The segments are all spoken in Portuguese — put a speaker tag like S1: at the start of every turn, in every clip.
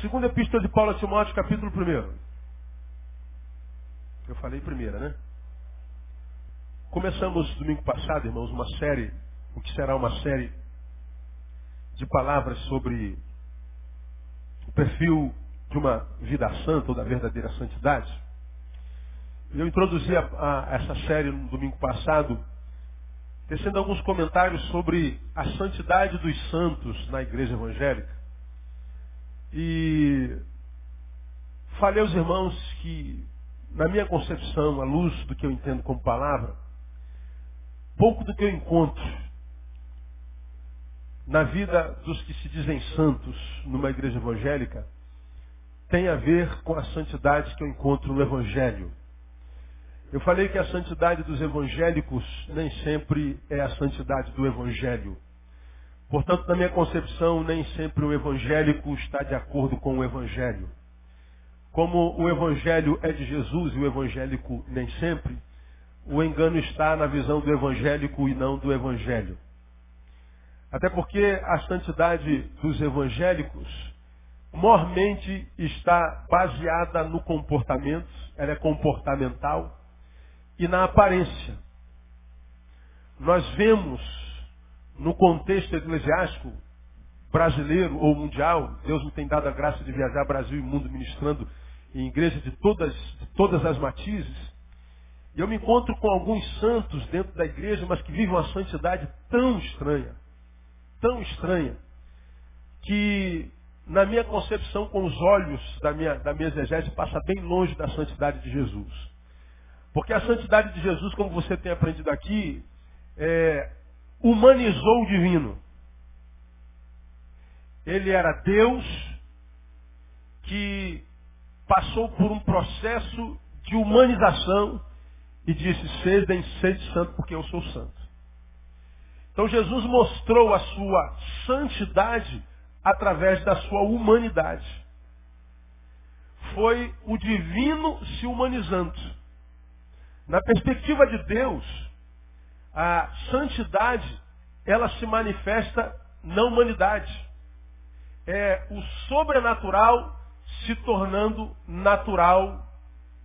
S1: Segunda Epístola de Paulo a Timóteo, capítulo 1. Eu falei primeira, né? Começamos domingo passado, irmãos, uma série, o que será uma série de palavras sobre o perfil de uma vida santa ou da verdadeira santidade. Eu introduzi a, a, essa série no domingo passado, tecendo alguns comentários sobre a santidade dos santos na igreja evangélica. E falei aos irmãos que, na minha concepção, à luz do que eu entendo como palavra, pouco do que eu encontro na vida dos que se dizem santos numa igreja evangélica tem a ver com a santidade que eu encontro no Evangelho. Eu falei que a santidade dos evangélicos nem sempre é a santidade do Evangelho. Portanto, na minha concepção, nem sempre o evangélico está de acordo com o Evangelho. Como o Evangelho é de Jesus e o evangélico nem sempre, o engano está na visão do evangélico e não do Evangelho. Até porque a santidade dos evangélicos mormente está baseada no comportamento, ela é comportamental e na aparência. Nós vemos no contexto eclesiástico brasileiro ou mundial, Deus me tem dado a graça de viajar Brasil e mundo ministrando em igrejas de todas, de todas as matizes. E eu me encontro com alguns santos dentro da igreja, mas que vivem uma santidade tão estranha, tão estranha, que na minha concepção, com os olhos da minha, da minha exegese, passa bem longe da santidade de Jesus. Porque a santidade de Jesus, como você tem aprendido aqui, é, humanizou o divino. Ele era Deus que passou por um processo de humanização e disse, sede sede santo porque eu sou santo. Então Jesus mostrou a sua santidade através da sua humanidade. Foi o divino se humanizando. Na perspectiva de Deus, a santidade, ela se manifesta na humanidade. É o sobrenatural se tornando natural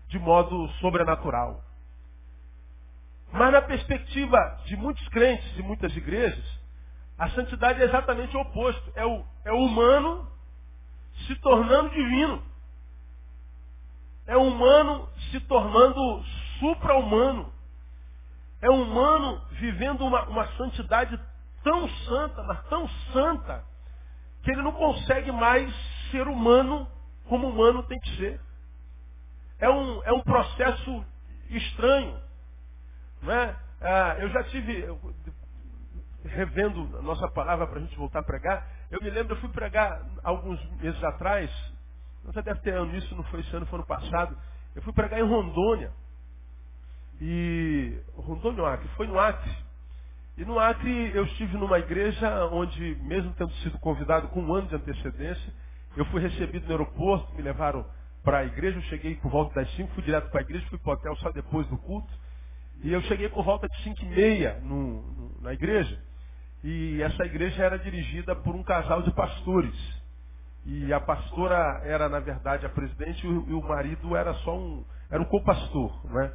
S1: de modo sobrenatural. Mas na perspectiva de muitos crentes, de muitas igrejas, a santidade é exatamente o oposto. É o, é o humano se tornando divino. É o humano se tornando supra-humano. É o humano vivendo uma, uma santidade tão santa, mas tão santa, que ele não consegue mais ser humano como humano tem que ser. É um, é um processo estranho. Não é? Ah, eu já tive, revendo a nossa palavra para a gente voltar a pregar, eu me lembro, eu fui pregar alguns meses atrás, você deve ter ano isso, não foi esse ano, foi ano passado, eu fui pregar em Rondônia. E Rondônia no Acre, foi no Acre. E no Acre eu estive numa igreja onde, mesmo tendo sido convidado com um ano de antecedência, eu fui recebido no aeroporto, me levaram para a igreja, eu cheguei por volta das 5, fui direto para a igreja, fui para o hotel só depois do culto. E eu cheguei por volta de 5 e meia no, no, na igreja. E essa igreja era dirigida por um casal de pastores. E a pastora era, na verdade, a presidente e o, marido era só um, era um co-pastor, né?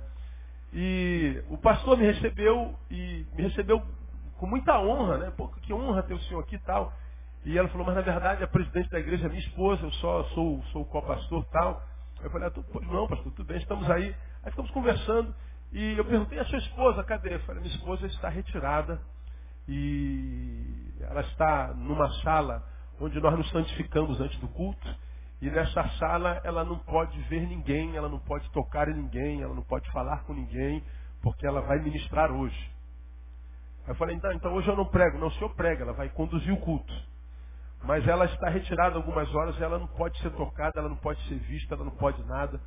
S1: E o pastor me recebeu e me recebeu com muita honra, né? Pô, que honra ter o senhor aqui e tal. E ela falou, mas na verdade a presidente da igreja é minha esposa, eu só sou, sou co-pastor e tal. Eu falei, ah, pois não, pastor, tudo bem, estamos aí. Aí ficamos conversando e eu perguntei a sua esposa, cadê? Eu falei, minha esposa está retirada e ela está numa sala onde nós nos santificamos antes do culto. E nessa sala ela não pode ver ninguém, ela não pode tocar em ninguém, ela não pode falar com ninguém, porque ela vai ministrar hoje. Aí eu falei, então, então hoje eu não prego. Não, o senhor prega, ela vai conduzir o culto. Mas ela está retirada algumas horas, ela não pode ser tocada, ela não pode ser vista, ela não pode nada.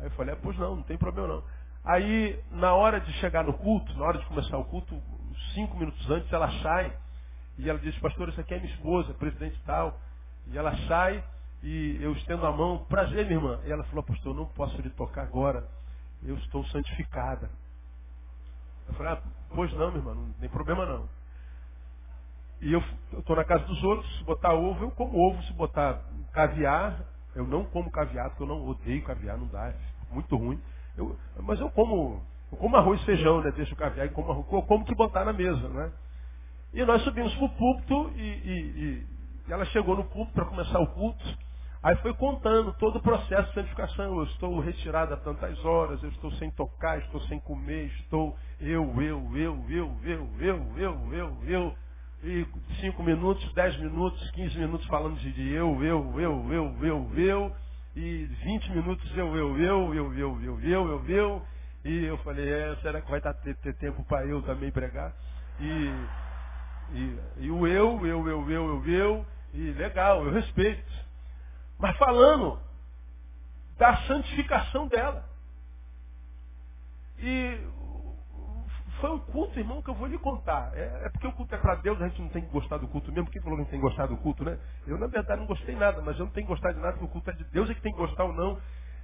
S1: Aí eu falei, é, pois não, não tem problema não. Aí, na hora de chegar no culto, na hora de começar o culto, cinco minutos antes, ela sai e ela diz, pastor, isso aqui é minha esposa, presidente tal. E ela sai e eu estendo a mão, prazer, minha irmã. E ela falou, pastor, não posso lhe tocar agora, eu estou santificada. Eu falei, ah, pois não, minha irmã, não tem problema não. E eu estou na casa dos outros, se botar ovo, eu como ovo, se botar caviar, Eu não como caviar, porque eu não odeio caviar, não dá, é muito ruim. Eu, mas eu como, eu como arroz e feijão, né? Deixo o caviar e como arroz, eu como que botar na mesa, né? E nós subimos para o púlpito e, e, e, ela chegou no púlpito para começar o culto. Aí foi contando todo o processo de santificação. Eu estou retirado há tantas horas, eu estou sem tocar, estou sem comer, estou eu, eu, eu, eu, eu, eu, eu, eu, eu. E cinco minutos, dez minutos, quinze minutos falando de eu, eu, eu, eu, eu, eu. E vinte minutos eu, eu, eu, eu, eu, eu, eu, eu, eu. E eu falei, é, será que vai ter, ter tempo para eu também pregar? E, e, e o eu, eu, eu, eu, eu, eu. E legal, eu respeito mas falando da santificação dela. E foi um culto, irmão, que eu vou lhe contar. É, é porque o culto é para Deus, a gente não tem que gostar do culto mesmo. Quem falou que não tem que gostar do culto, né? Eu, na verdade, não gostei nada, mas eu não tenho que gostar de nada, porque o culto é de Deus, é que tem que gostar ou não.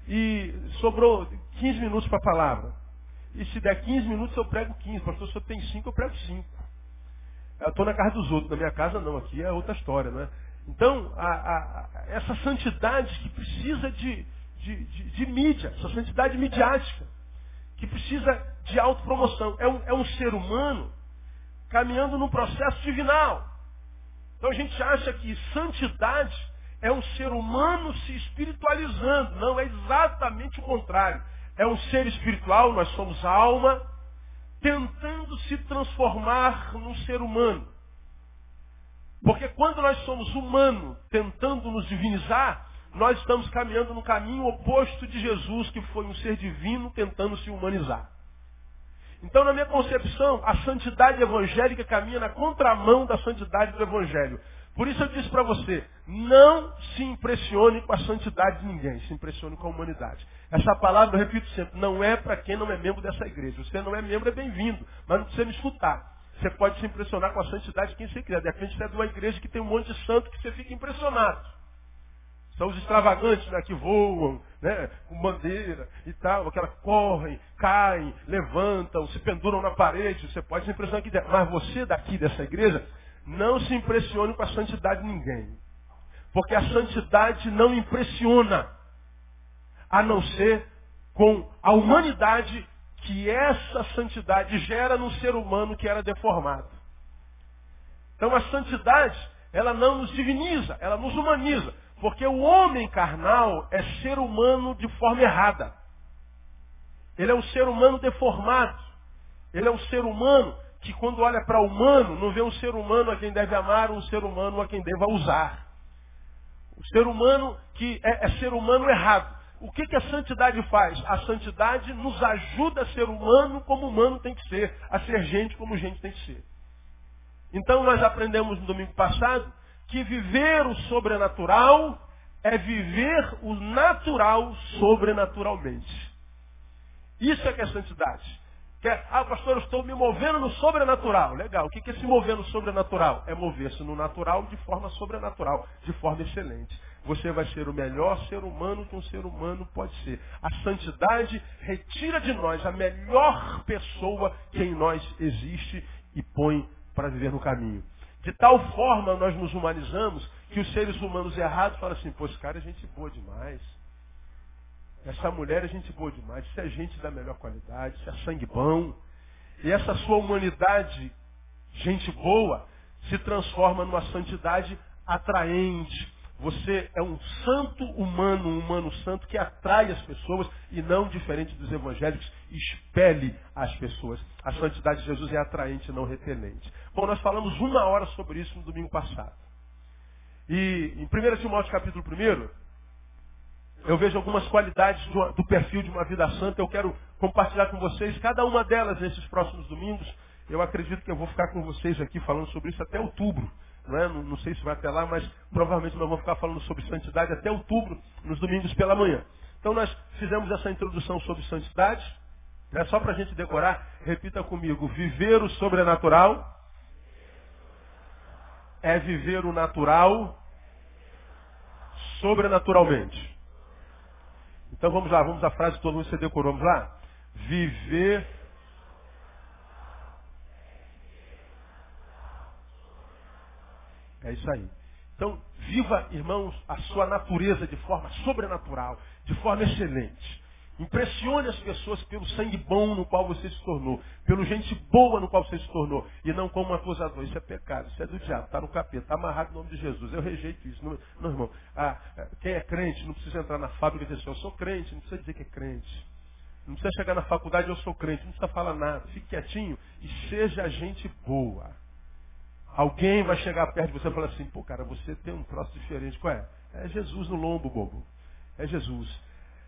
S1: E sobrou 15 minutos para a palavra. E se der 15 minutos, eu prego 15. Pastor, se eu tenho 5, eu prego 5. Eu estou na casa dos outros, na minha casa não, aqui é outra história, não é? Então, a, a, essa santidade que precisa de, de, de, de, mídia, essa santidade midiática, que precisa de autopromoção. É um, é um ser humano caminhando num processo divinal. Então a gente acha que santidade é um ser humano se espiritualizando. Não, é exatamente o contrário. É um ser espiritual, nós somos alma, tentando se transformar num ser humano. Porque quando nós somos humanos tentando nos divinizar, nós estamos caminhando no caminho oposto de Jesus, que foi um ser divino tentando se humanizar. Então, na minha concepção, a santidade evangélica caminha na contramão da santidade do evangelho. Por isso eu disse para você, não se impressione com a santidade de ninguém, se impressione com a humanidade. Essa palavra, eu repito sempre, não é para quem não é membro dessa igreja. Você não é membro, é bem-vindo, mas não precisa me escutar. Você pode se impressionar com a santidade de quem você quiser. De repente você é de uma igreja que tem um monte de santo que você fica impressionado. São os extravagantes né, que voam, né, com bandeira e tal, aquela correm, caem, levantam, se penduram na parede. Você pode se impressionar aqui. Mas você daqui dessa igreja, não se impressione com a santidade de ninguém. Porque a santidade não impressiona, a não ser com a humanidade que essa santidade gera no ser humano que era deformado. Então a santidade, ela não nos diviniza, ela nos humaniza. Porque o homem carnal é ser humano de forma errada. Ele é um ser humano deformado. Ele é um ser humano que quando olha para o humano, não vê um ser humano a quem deve amar, um ser humano a quem deva usar. O ser humano que é, é ser humano errado. O que, que a santidade faz? A santidade nos ajuda a ser humano como humano tem que ser, a ser gente como gente tem que ser. Então nós aprendemos no domingo passado que viver o sobrenatural é viver o natural sobrenaturalmente. Isso é que é santidade. Que é, ah, pastor, eu estou me movendo no sobrenatural. Legal. O que é se mover no sobrenatural? É mover-se no natural de forma sobrenatural, de forma excelente. Você vai ser o melhor ser humano que um ser humano pode ser. A santidade retira de nós a melhor pessoa que em nós existe e põe para viver no caminho. De tal forma nós nos humanizamos que os seres humanos errados falam assim, pô, esse cara é gente boa demais. Essa mulher é gente boa demais, isso é gente da melhor qualidade, isso é sangue bom. E essa sua humanidade, gente boa, se transforma numa santidade atraente. Você é um santo humano, um humano santo que atrai as pessoas e não diferente dos evangélicos, expele as pessoas. A santidade de Jesus é atraente, não repelente. Bom, nós falamos uma hora sobre isso no domingo passado. E em 1 Timóteo capítulo 1, eu vejo algumas qualidades do, do, perfil de uma vida santa. Eu quero compartilhar com vocês cada uma delas nesses próximos domingos. Eu acredito que eu vou ficar com vocês aqui falando sobre isso até outubro. Não, é? não, não sei se vai até lá, mas provavelmente nós vamos ficar falando sobre santidade até outubro, nos domingos pela manhã. Então nós fizemos essa introdução sobre santidade. É só para a gente decorar, repita comigo. Viver o sobrenatural é viver o natural sobrenaturalmente. Então vamos lá, vamos à frase mundo se decorou. Vamos lá? Viver. É isso aí. Então, Viva, irmãos, a sua natureza de forma sobrenatural, de forma excelente. Impressione as pessoas pelo sangue bom no qual você se tornou, pelo gente boa no qual você se tornou, e não como um acusador. Isso é pecado, isso é do diabo, está no capeta, está amarrado no nome de Jesus. Eu rejeito isso. Não, não irmão. Ah, quem é crente não precisa entrar na fábrica e dizer assim, eu sou crente, não precisa dizer que é crente. Não precisa chegar na faculdade, eu sou crente, não precisa falar nada. Fique quietinho e seja gente boa. Alguém vai chegar perto de você e falar assim, pô, cara, você tem um troço diferente. Qual é? É Jesus no lombo, bobo. É Jesus.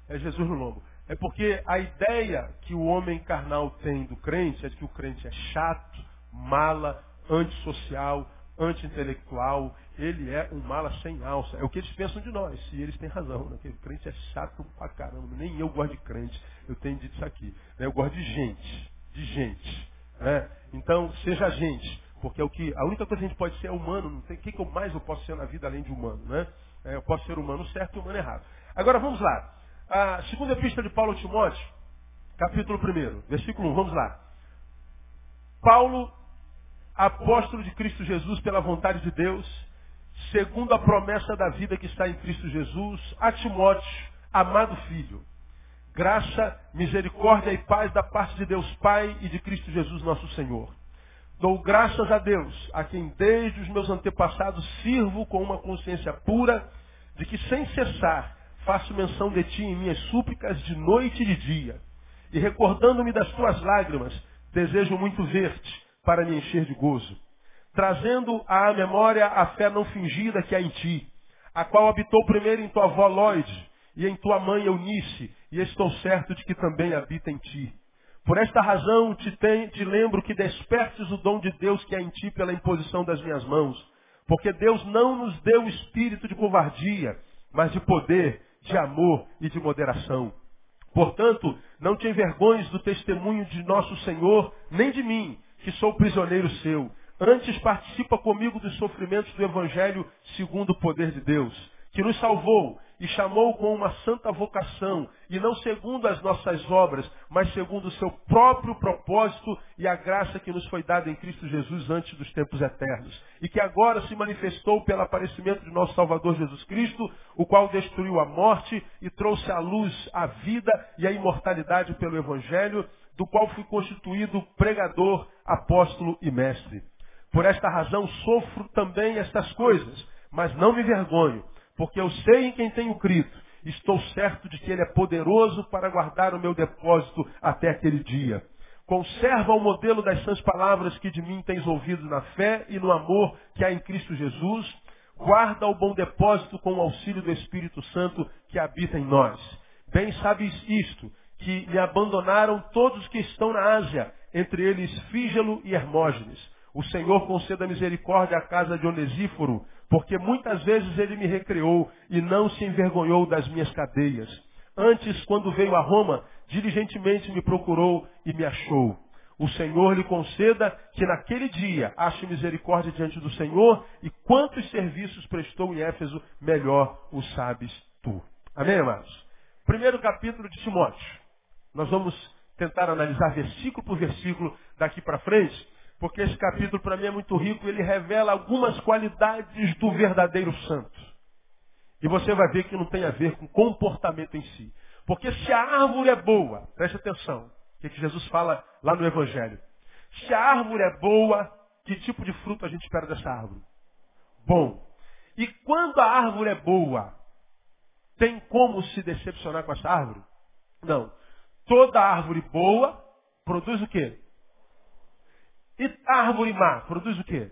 S1: É Jesus no lombo. É porque a ideia que o homem carnal tem do crente é de que o crente é chato, mala, antissocial, anti-intelectual. Ele é um mala sem alça. É o que eles pensam de nós. E eles têm razão. Né? O crente é chato pra caramba. Nem eu gosto de crente. Eu tenho dito isso aqui. Né? Eu gosto de gente. De gente. Né? Então, seja gente. Porque é o que, a única coisa que a gente pode ser é humano. Não tem o que, que eu mais eu posso ser na vida além de humano. Né? É, eu posso ser humano certo e humano errado. Agora vamos lá. A segunda epístola de Paulo a Timóteo, capítulo 1, versículo 1, vamos lá. Paulo, apóstolo de Cristo Jesus pela vontade de Deus, segundo a promessa da vida que está em Cristo Jesus, a Timóteo, amado filho. Graça, misericórdia e paz da parte de Deus Pai e de Cristo Jesus nosso Senhor. Dou graças a Deus, a quem desde os meus antepassados sirvo com uma consciência pura, de que sem cessar faço menção de ti em minhas súplicas de noite e de dia. E recordando-me das tuas lágrimas, desejo muito ver-te para me encher de gozo. Trazendo à memória a fé não fingida que há em ti, a qual habitou primeiro em tua avó Lloyd e em tua mãe Eunice, e estou certo de que também habita em ti. Por esta razão te, tem, te lembro que despertes o dom de Deus que há em ti pela imposição das minhas mãos. Porque Deus não nos deu espírito de covardia, mas de poder, de amor e de moderação. Portanto, não te envergonhes do testemunho de nosso Senhor, nem de mim, que sou prisioneiro seu. Antes participa comigo dos sofrimentos do Evangelho segundo o poder de Deus, que nos salvou e chamou com uma santa vocação, e não segundo as nossas obras, mas segundo o seu próprio propósito e a graça que nos foi dada em Cristo Jesus antes dos tempos eternos, e que agora se manifestou pelo aparecimento de nosso Salvador Jesus Cristo, o qual destruiu a morte e trouxe à luz a vida e a imortalidade pelo Evangelho, do qual fui constituído pregador, apóstolo e mestre. Por esta razão sofro também estas coisas, mas não me vergonho porque eu sei em quem tenho crido. Estou certo de que Ele é poderoso para guardar o meu depósito até aquele dia. Conserva o modelo das sãs palavras que de mim tens ouvido na fé e no amor que há em Cristo Jesus. Guarda o bom depósito com o auxílio do Espírito Santo que habita em nós. Bem sabes isto, que me abandonaram todos os que estão na Ásia, entre eles Fígelo e Hermógenes. O Senhor conceda misericórdia à casa de Onesíforo, porque muitas vezes ele me recreou e não se envergonhou das minhas cadeias. Antes, quando veio a Roma, diligentemente me procurou e me achou. O Senhor lhe conceda que naquele dia ache misericórdia diante do Senhor e quantos serviços prestou em Éfeso, melhor o sabes tu. Amém, amados? Primeiro capítulo de Timóteo. Nós vamos tentar analisar versículo por versículo daqui para frente. Porque esse capítulo para mim é muito rico, ele revela algumas qualidades do verdadeiro santo. E você vai ver que não tem a ver com comportamento em si. Porque se a árvore é boa, preste atenção, o que, que Jesus fala lá no Evangelho. Se a árvore é boa, que tipo de fruto a gente espera dessa árvore? Bom. E quando a árvore é boa, tem como se decepcionar com essa árvore? Não. Toda árvore boa produz o quê? E árvore má produz o quê?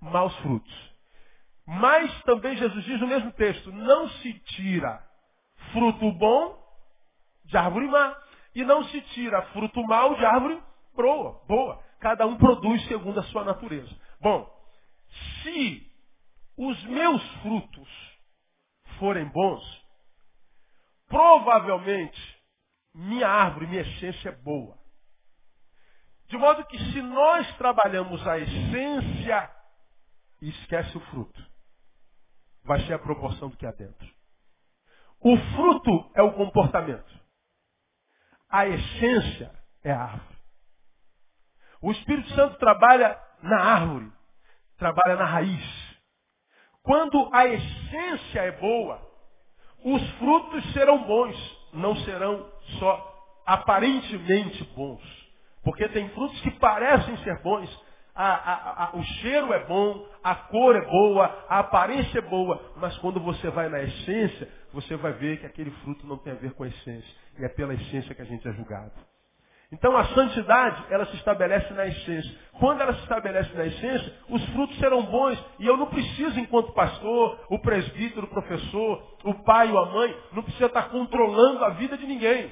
S1: Maus frutos. Mas também Jesus diz no mesmo texto, não se tira fruto bom de árvore má. E não se tira fruto mau de árvore boa. boa. Cada um produz segundo a sua natureza. Bom, se os meus frutos forem bons, provavelmente minha árvore, minha essência é boa. De modo que se nós trabalhamos a essência e esquece o fruto, vai ser a proporção do que há dentro. O fruto é o comportamento. A essência é a árvore. O Espírito Santo trabalha na árvore, trabalha na raiz. Quando a essência é boa, os frutos serão bons, não serão só aparentemente bons. Porque tem frutos que parecem ser bons, a, a, a, o cheiro é bom, a cor é boa, a aparência é boa, mas quando você vai na essência, você vai ver que aquele fruto não tem a ver com a essência. E é pela essência que a gente é julgado. Então a santidade, ela se estabelece na essência. Quando ela se estabelece na essência, os frutos serão bons. E eu não preciso, enquanto pastor, o presbítero, o professor, o pai ou a mãe, não precisa estar controlando a vida de ninguém.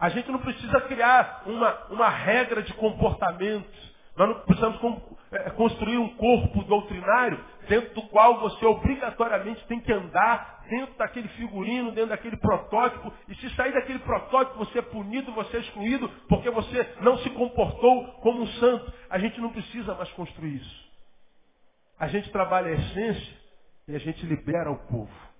S1: A gente não precisa criar uma, uma regra de comportamento. Nós não precisamos é, construir um corpo doutrinário dentro do qual você obrigatoriamente tem que andar dentro daquele figurino, dentro daquele protótipo. E se sair daquele protótipo, você é punido, você é excluído, porque você não se comportou como um santo. A gente não precisa mais construir isso. A gente trabalha a essência e a gente libera o povo.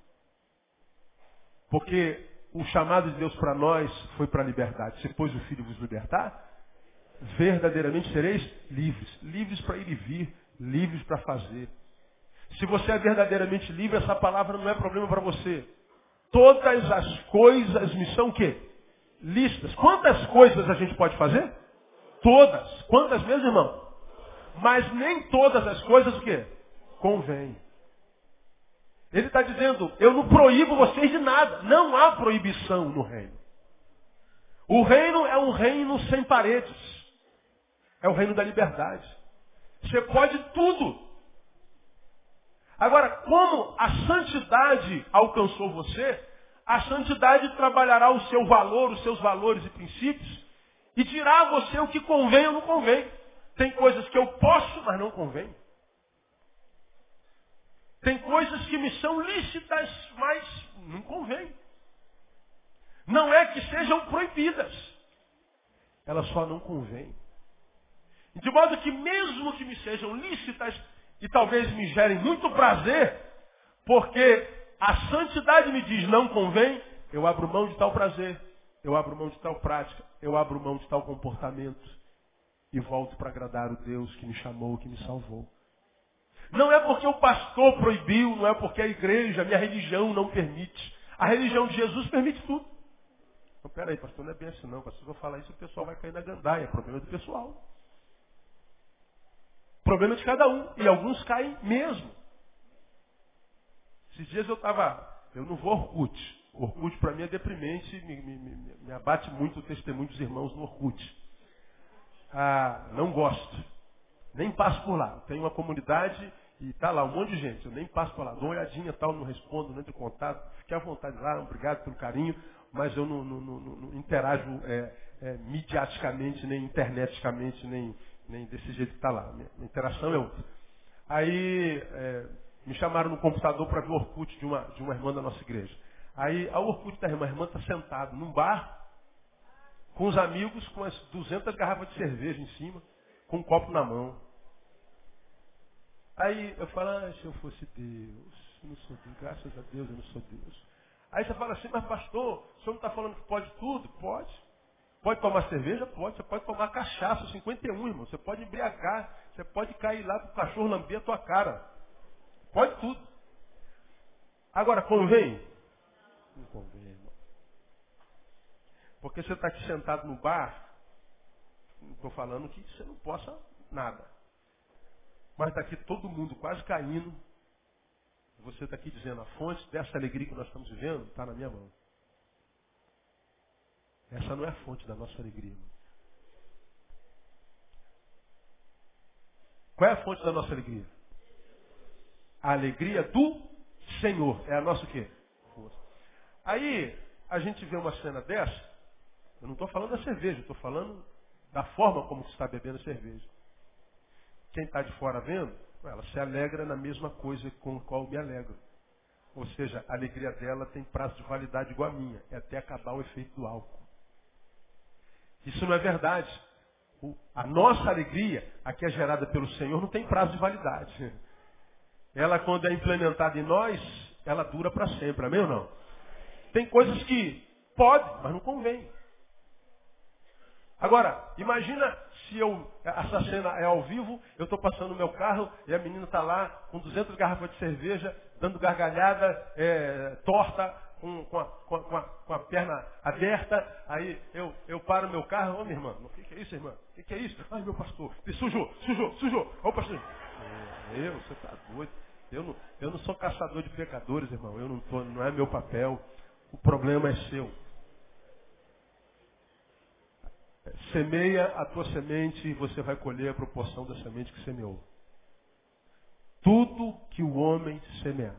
S1: Porque o chamado de Deus para nós foi para a liberdade. Se pôs o Filho vos libertar, verdadeiramente sereis livres. Livres para ir e vir, livres para fazer. Se você é verdadeiramente livre, essa palavra não é problema para você. Todas as coisas me são o quê? Listas. Quantas coisas a gente pode fazer? Todas. Quantas mesmo, irmão? Mas nem todas as coisas o quê? Convém. Ele está dizendo, eu não proíbo vocês de nada. Não há proibição no reino. O reino é um reino sem paredes. É o reino da liberdade. Você pode tudo. Agora, como a santidade alcançou você, a santidade trabalhará o seu valor, os seus valores e princípios, e dirá a você o que convém ou não convém. Tem coisas que eu posso, mas não convém. Tem coisas que me são lícitas, mas não convém. Não é que sejam proibidas. Elas só não convêm. De modo que mesmo que me sejam lícitas e talvez me gerem muito prazer, porque a santidade me diz não convém, eu abro mão de tal prazer, eu abro mão de tal prática, eu abro mão de tal comportamento e volto para agradar o Deus que me chamou, que me salvou. Não é porque o pastor proibiu, não é porque a igreja, a minha religião não permite. A religião de Jesus permite tudo. Então, peraí, pastor, não é bem assim não. Se eu falar isso, o pessoal vai cair na gandaia. Problema do pessoal. Problema de cada um. E alguns caem mesmo. Esses dias eu estava. Eu não vou Orkut. Orkut para mim é deprimente, me, me, me, me, abate muito o testemunho dos irmãos no Orkut. Ah, não gosto. Nem passo por lá. Tem uma comunidade e tá lá um monte de gente. Eu nem passo por lá. Dou uma olhadinha tal, não respondo, não entro em contato. Fique à vontade lá, obrigado pelo carinho, mas eu não, não, não, não interajo é, é, midiaticamente, nem interneticamente, nem nem desse jeito que está lá. Minha, interação é outra. Aí é, me chamaram no computador para ver o Orkut de uma, de uma irmã da nossa igreja. Aí a Orkut da irmã, a irmã está sentada num bar, com os amigos, com as 200 garrafas de cerveja em cima, com um copo na mão. Aí eu falo, ah, se eu fosse Deus, eu não sou Deus, graças a Deus eu não sou Deus. Aí você fala assim, mas pastor, o senhor não está falando que pode tudo? Pode. Pode tomar cerveja? Pode. Você pode tomar cachaça, 51, irmão. Você pode embriagar. Você pode cair lá para o cachorro lamber a tua cara. Pode tudo. Agora, convém? Não convém, irmão. Porque você está aqui sentado no bar, não estou falando que você não possa nada. Mas está aqui todo mundo quase caindo. Você está aqui dizendo, a fonte dessa alegria que nós estamos vivendo está na minha mão. Essa não é a fonte da nossa alegria. Qual é a fonte da nossa alegria? A alegria do Senhor. É a nossa o quê? Força. Aí, a gente vê uma cena dessa, eu não estou falando da cerveja, estou falando da forma como você está bebendo a cerveja. Quem está de fora vendo, ela se alegra na mesma coisa com a qual me alegro. Ou seja, a alegria dela tem prazo de validade igual a minha, é até acabar o efeito do álcool. Isso não é verdade. A nossa alegria, a que é gerada pelo Senhor, não tem prazo de validade. Ela, quando é implementada em nós, ela dura para sempre. Amém ou não? Tem coisas que pode, mas não convém. Agora, imagina se eu, essa cena é ao vivo, eu estou passando no meu carro e a menina está lá com 200 garrafas de cerveja, dando gargalhada, é, torta, com, com, a, com, a, com, a, perna aberta, aí eu, eu paro meu carro, ô oh, minha irmã, o que, que, é isso, irmã? O que, que, é isso? Ai, meu pastor, sujou, sujou, sujou. Ô pastor. Eu, você está doido. Eu não, eu não sou caçador de pecadores, irmão. Eu não tô, não é meu papel. O problema é seu. Semeia a tua semente e você vai colher a proporção da semente que semeou. Tudo que o homem semear.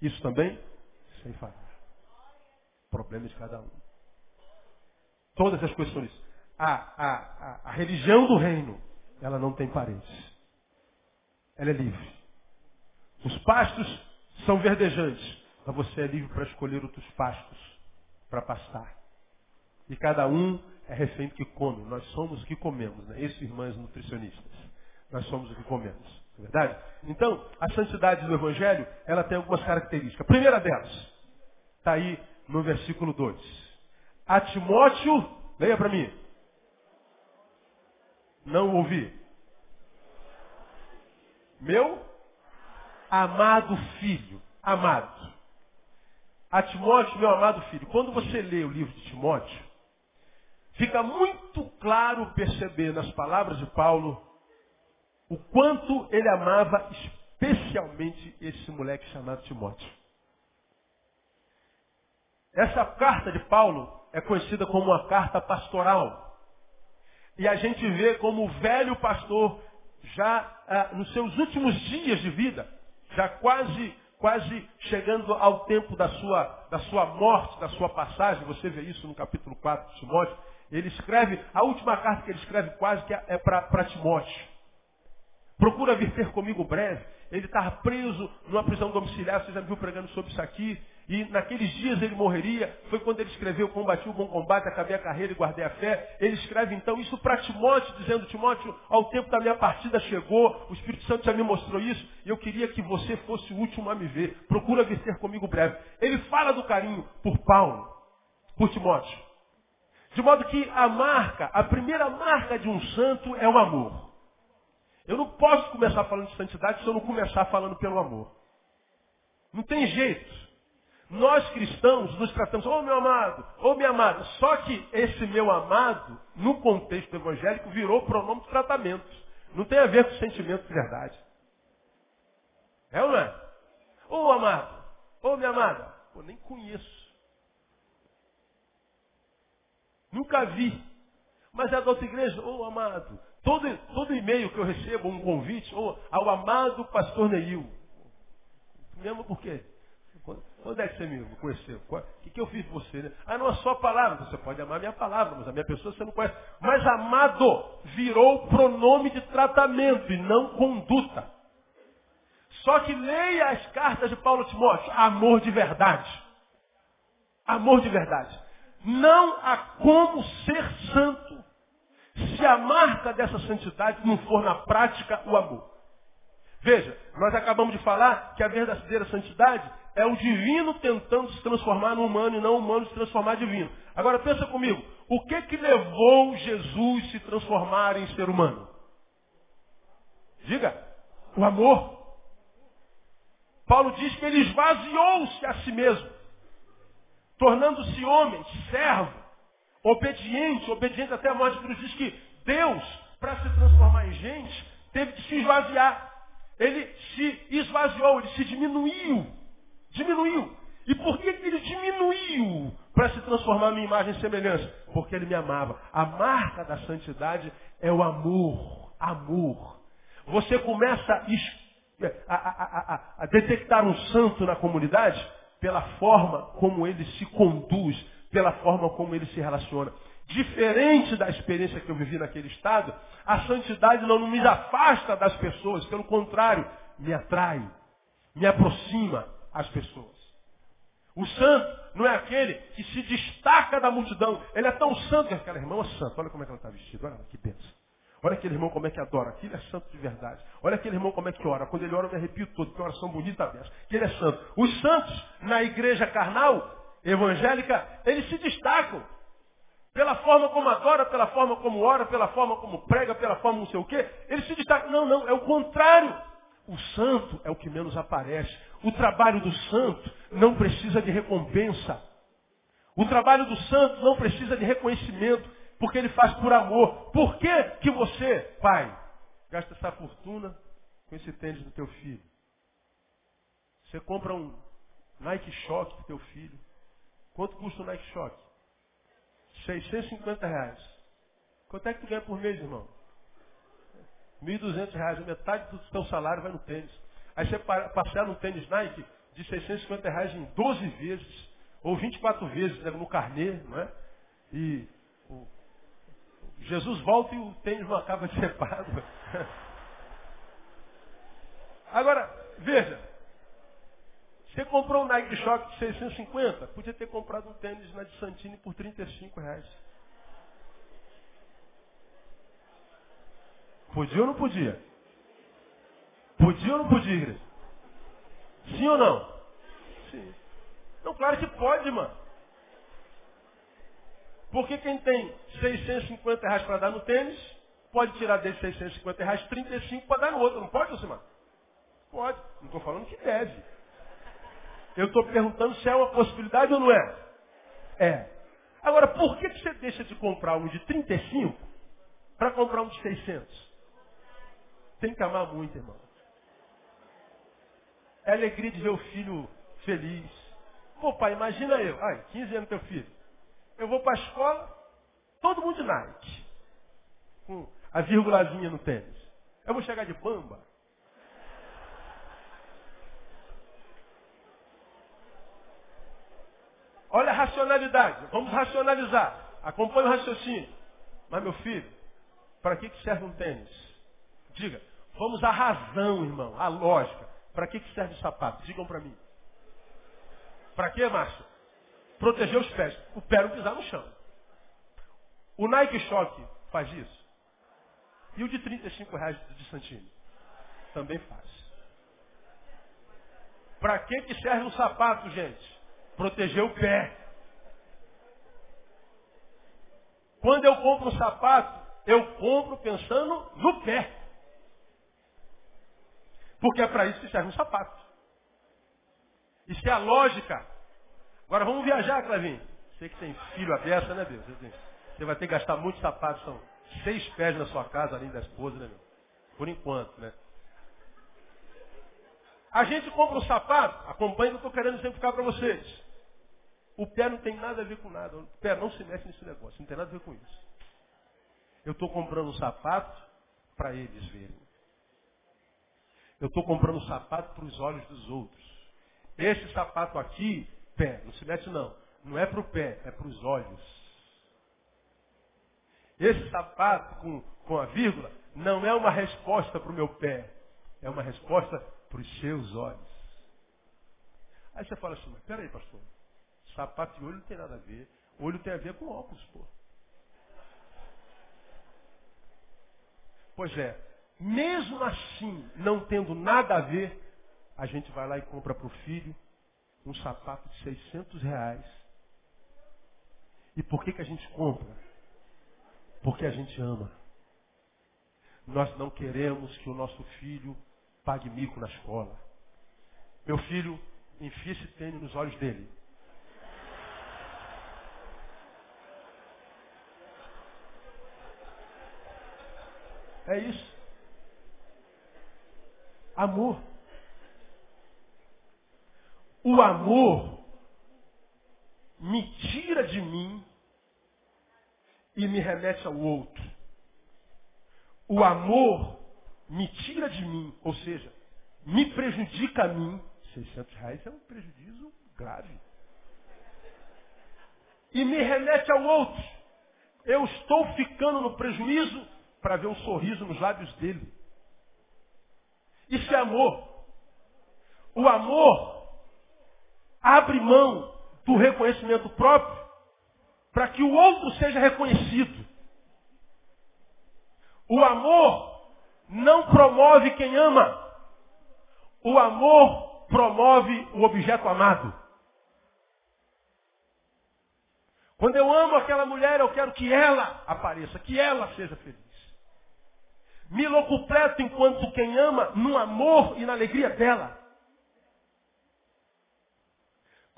S1: Isso também sem falhar. Problema de cada um. Todas as isso. A, a, a, a religião do reino, ela não tem paredes. Ela é livre. Os pastos são verdejantes, mas você é livre para escolher outros pastos para pastar. E cada um é refém do que come. Nós somos o que comemos, né? Esses irmãs nutricionistas. Nós somos o que comemos. É verdade? Então, a santidade do Evangelho, ela tem algumas características. A primeira delas, está aí no versículo 2. A Timóteo, leia para mim. Não ouvi. Meu amado filho. Amado. A Timóteo, meu amado filho. Quando você lê o livro de Timóteo, fica muito claro perceber nas palavras de Paulo o quanto ele amava especialmente esse moleque chamado Timóteo. Essa carta de Paulo é conhecida como uma carta pastoral. E a gente vê como o velho pastor, já ah, nos seus últimos dias de vida, já quase, quase chegando ao tempo da sua, da sua morte, da sua passagem, você vê isso no capítulo 4 de Timóteo, ele escreve, a última carta que ele escreve quase que é para Timóteo. Procura vir ter comigo breve. Ele estava preso numa prisão domiciliar, você já me viu pregando sobre isso aqui. E naqueles dias ele morreria. Foi quando ele escreveu, combati o bom combate, acabei a carreira e guardei a fé. Ele escreve então isso para Timóteo, dizendo, Timóteo, ao tempo da minha partida chegou, o Espírito Santo já me mostrou isso, e eu queria que você fosse o último a me ver. Procura vir ter comigo breve. Ele fala do carinho por Paulo, por Timóteo. De modo que a marca, a primeira marca de um santo é o amor. Eu não posso começar falando de santidade se eu não começar falando pelo amor. Não tem jeito. Nós cristãos nos tratamos, ô oh, meu amado, ô oh, minha amada. Só que esse meu amado, no contexto evangélico, virou pronome de tratamento. Não tem a ver com sentimento de verdade. É ou não é? Ô oh, amado, ô minha amada. Pô, nem conheço. Nunca vi. Mas é da outra igreja, ô amado. Todo, todo e-mail que eu recebo, um convite, ou ao amado pastor Neil. Me ama por quê? Quando é que você me conheceu? O que, que eu fiz por você? Né? Ah, não, é só a palavra. Você pode amar a minha palavra, mas a minha pessoa você não conhece. Mas amado virou pronome de tratamento e não conduta. Só que leia as cartas de Paulo Timóteo. Amor de verdade. Amor de verdade. Não há como ser santo se a marca dessa santidade não for na prática o amor. Veja, nós acabamos de falar que a verdadeira santidade é o divino tentando se transformar no humano e não o humano se transformar divino. Agora pensa comigo, o que que levou Jesus a se transformar em ser humano? Diga, o amor. Paulo diz que ele esvaziou-se a si mesmo, tornando-se homem, servo, obediente, obediente até a morte de. Diz que Deus, para se transformar em gente, teve que se esvaziar. Ele se esvaziou, ele se diminuiu. Diminuiu. E por que, que ele diminuiu para se transformar em imagem e semelhança? Porque ele me amava. A marca da santidade é o amor. Amor. Você começa a, a, a, a detectar um santo na comunidade pela forma como ele se conduz, pela forma como ele se relaciona. Diferente da experiência que eu vivi naquele estado, a santidade não me afasta das pessoas, pelo contrário, me atrai, me aproxima às pessoas. O santo não é aquele que se destaca da multidão. Ele é tão santo que aquela irmã é santa. Olha como é que ela está vestida. Olha que benção. Olha aquele irmão como é que adora. Aquele é santo de verdade. Olha aquele irmão como é que ora. Quando ele ora, eu me arrepio todo. Que oração bonita dessa. Ele é santo. Os santos, na igreja carnal, evangélica, eles se destacam pela forma como adora, pela forma como ora, pela forma como prega, pela forma não sei o quê, ele se destaca. Não, não, é o contrário. O santo é o que menos aparece. O trabalho do santo não precisa de recompensa. O trabalho do santo não precisa de reconhecimento, porque ele faz por amor. Por que, que você, pai, gasta essa fortuna com esse tênis do teu filho? Você compra um Nike Shock pro teu filho. Quanto custa o Nike Shock? 650 reais. Quanto é que tu ganha por mês, irmão? 1.200 reais. Metade do teu salário vai no tênis. Aí você parcela um tênis Nike de 650 reais em 12 vezes, ou 24 vezes né, no carnê, não é? E Jesus volta e o tênis não acaba de ser pago. Agora, veja, você comprou um Nike Shock de 650, podia ter comprado um tênis na de Santini por 35 reais. Podia ou não podia? Podia ou não podia, igreja? Sim ou não? Sim. Não, claro que pode, mano. Porque quem tem 650 reais para dar no tênis, pode tirar desses 650 reais 35 para dar no outro. Não pode, Lucimar? Pode. Não estou falando que deve. Eu estou perguntando se é uma possibilidade ou não é. É. Agora, por que, você deixa de comprar um de 35 para comprar um de 600? Tem que amar muito, irmão. É alegria de ver o filho feliz. Pô, pai, imagina eu. Ai, 15 anos teu filho. Eu vou para a escola, todo mundo de Nike. Com a vírgulazinha no tênis. Eu vou chegar de bamba. Olha a racionalidade. Vamos racionalizar. Acompanhe o raciocínio. Mas, meu filho, para que, que serve um tênis? Diga. Vamos à razão, irmão. À lógica. Para que, que serve o sapato? Digam para mim. Para que, Márcio? Proteger os pés. O pé não pisar no chão. O Nike Shock faz isso. E o de 35 reais de Santini? Também faz. Para que, que serve um sapato, gente? proteger o pé. Quando eu compro um sapato, eu compro pensando no pé. Porque é para isso que serve um sapato. Isso é a lógica. Agora vamos viajar, Clavinho. Você que tem filho aberto, né, Deus? Você vai ter que gastar muitos sapatos, são seis pés na sua casa, além da esposa, né, meu? Por enquanto, né? A gente compra um sapato, acompanha que eu estou querendo exemplificar para vocês. O pé não tem nada a ver com nada. O pé não se mexe nesse negócio. Não tem nada a ver com isso. Eu estou comprando um sapato para eles verem. Eu estou comprando um sapato para os olhos dos outros. Esse sapato aqui, pé, não se mete não. Não é para o pé, é para os olhos. Esse sapato com, com a vírgula não é uma resposta para o meu pé. É uma resposta para os seus olhos. Aí você fala assim, mas peraí, pastor. Sapato e olho não tem nada a ver. Olho tem a ver com óculos, pô. Pois é, mesmo assim, não tendo nada a ver, a gente vai lá e compra para o filho um sapato de 600 reais. E por que, que a gente compra? Porque a gente ama. Nós não queremos que o nosso filho pague mico na escola. Meu filho, enfia esse tênis nos olhos dele. É isso. Amor. O amor me tira de mim e me remete ao outro. O amor me tira de mim, ou seja, me prejudica a mim. 600 reais é um prejuízo grave. E me remete ao outro. Eu estou ficando no prejuízo para ver um sorriso nos lábios dele. Isso é amor. O amor abre mão do reconhecimento próprio para que o outro seja reconhecido. O amor não promove quem ama. O amor promove o objeto amado. Quando eu amo aquela mulher, eu quero que ela apareça, que ela seja feliz. Me locupleto enquanto quem ama no amor e na alegria dela.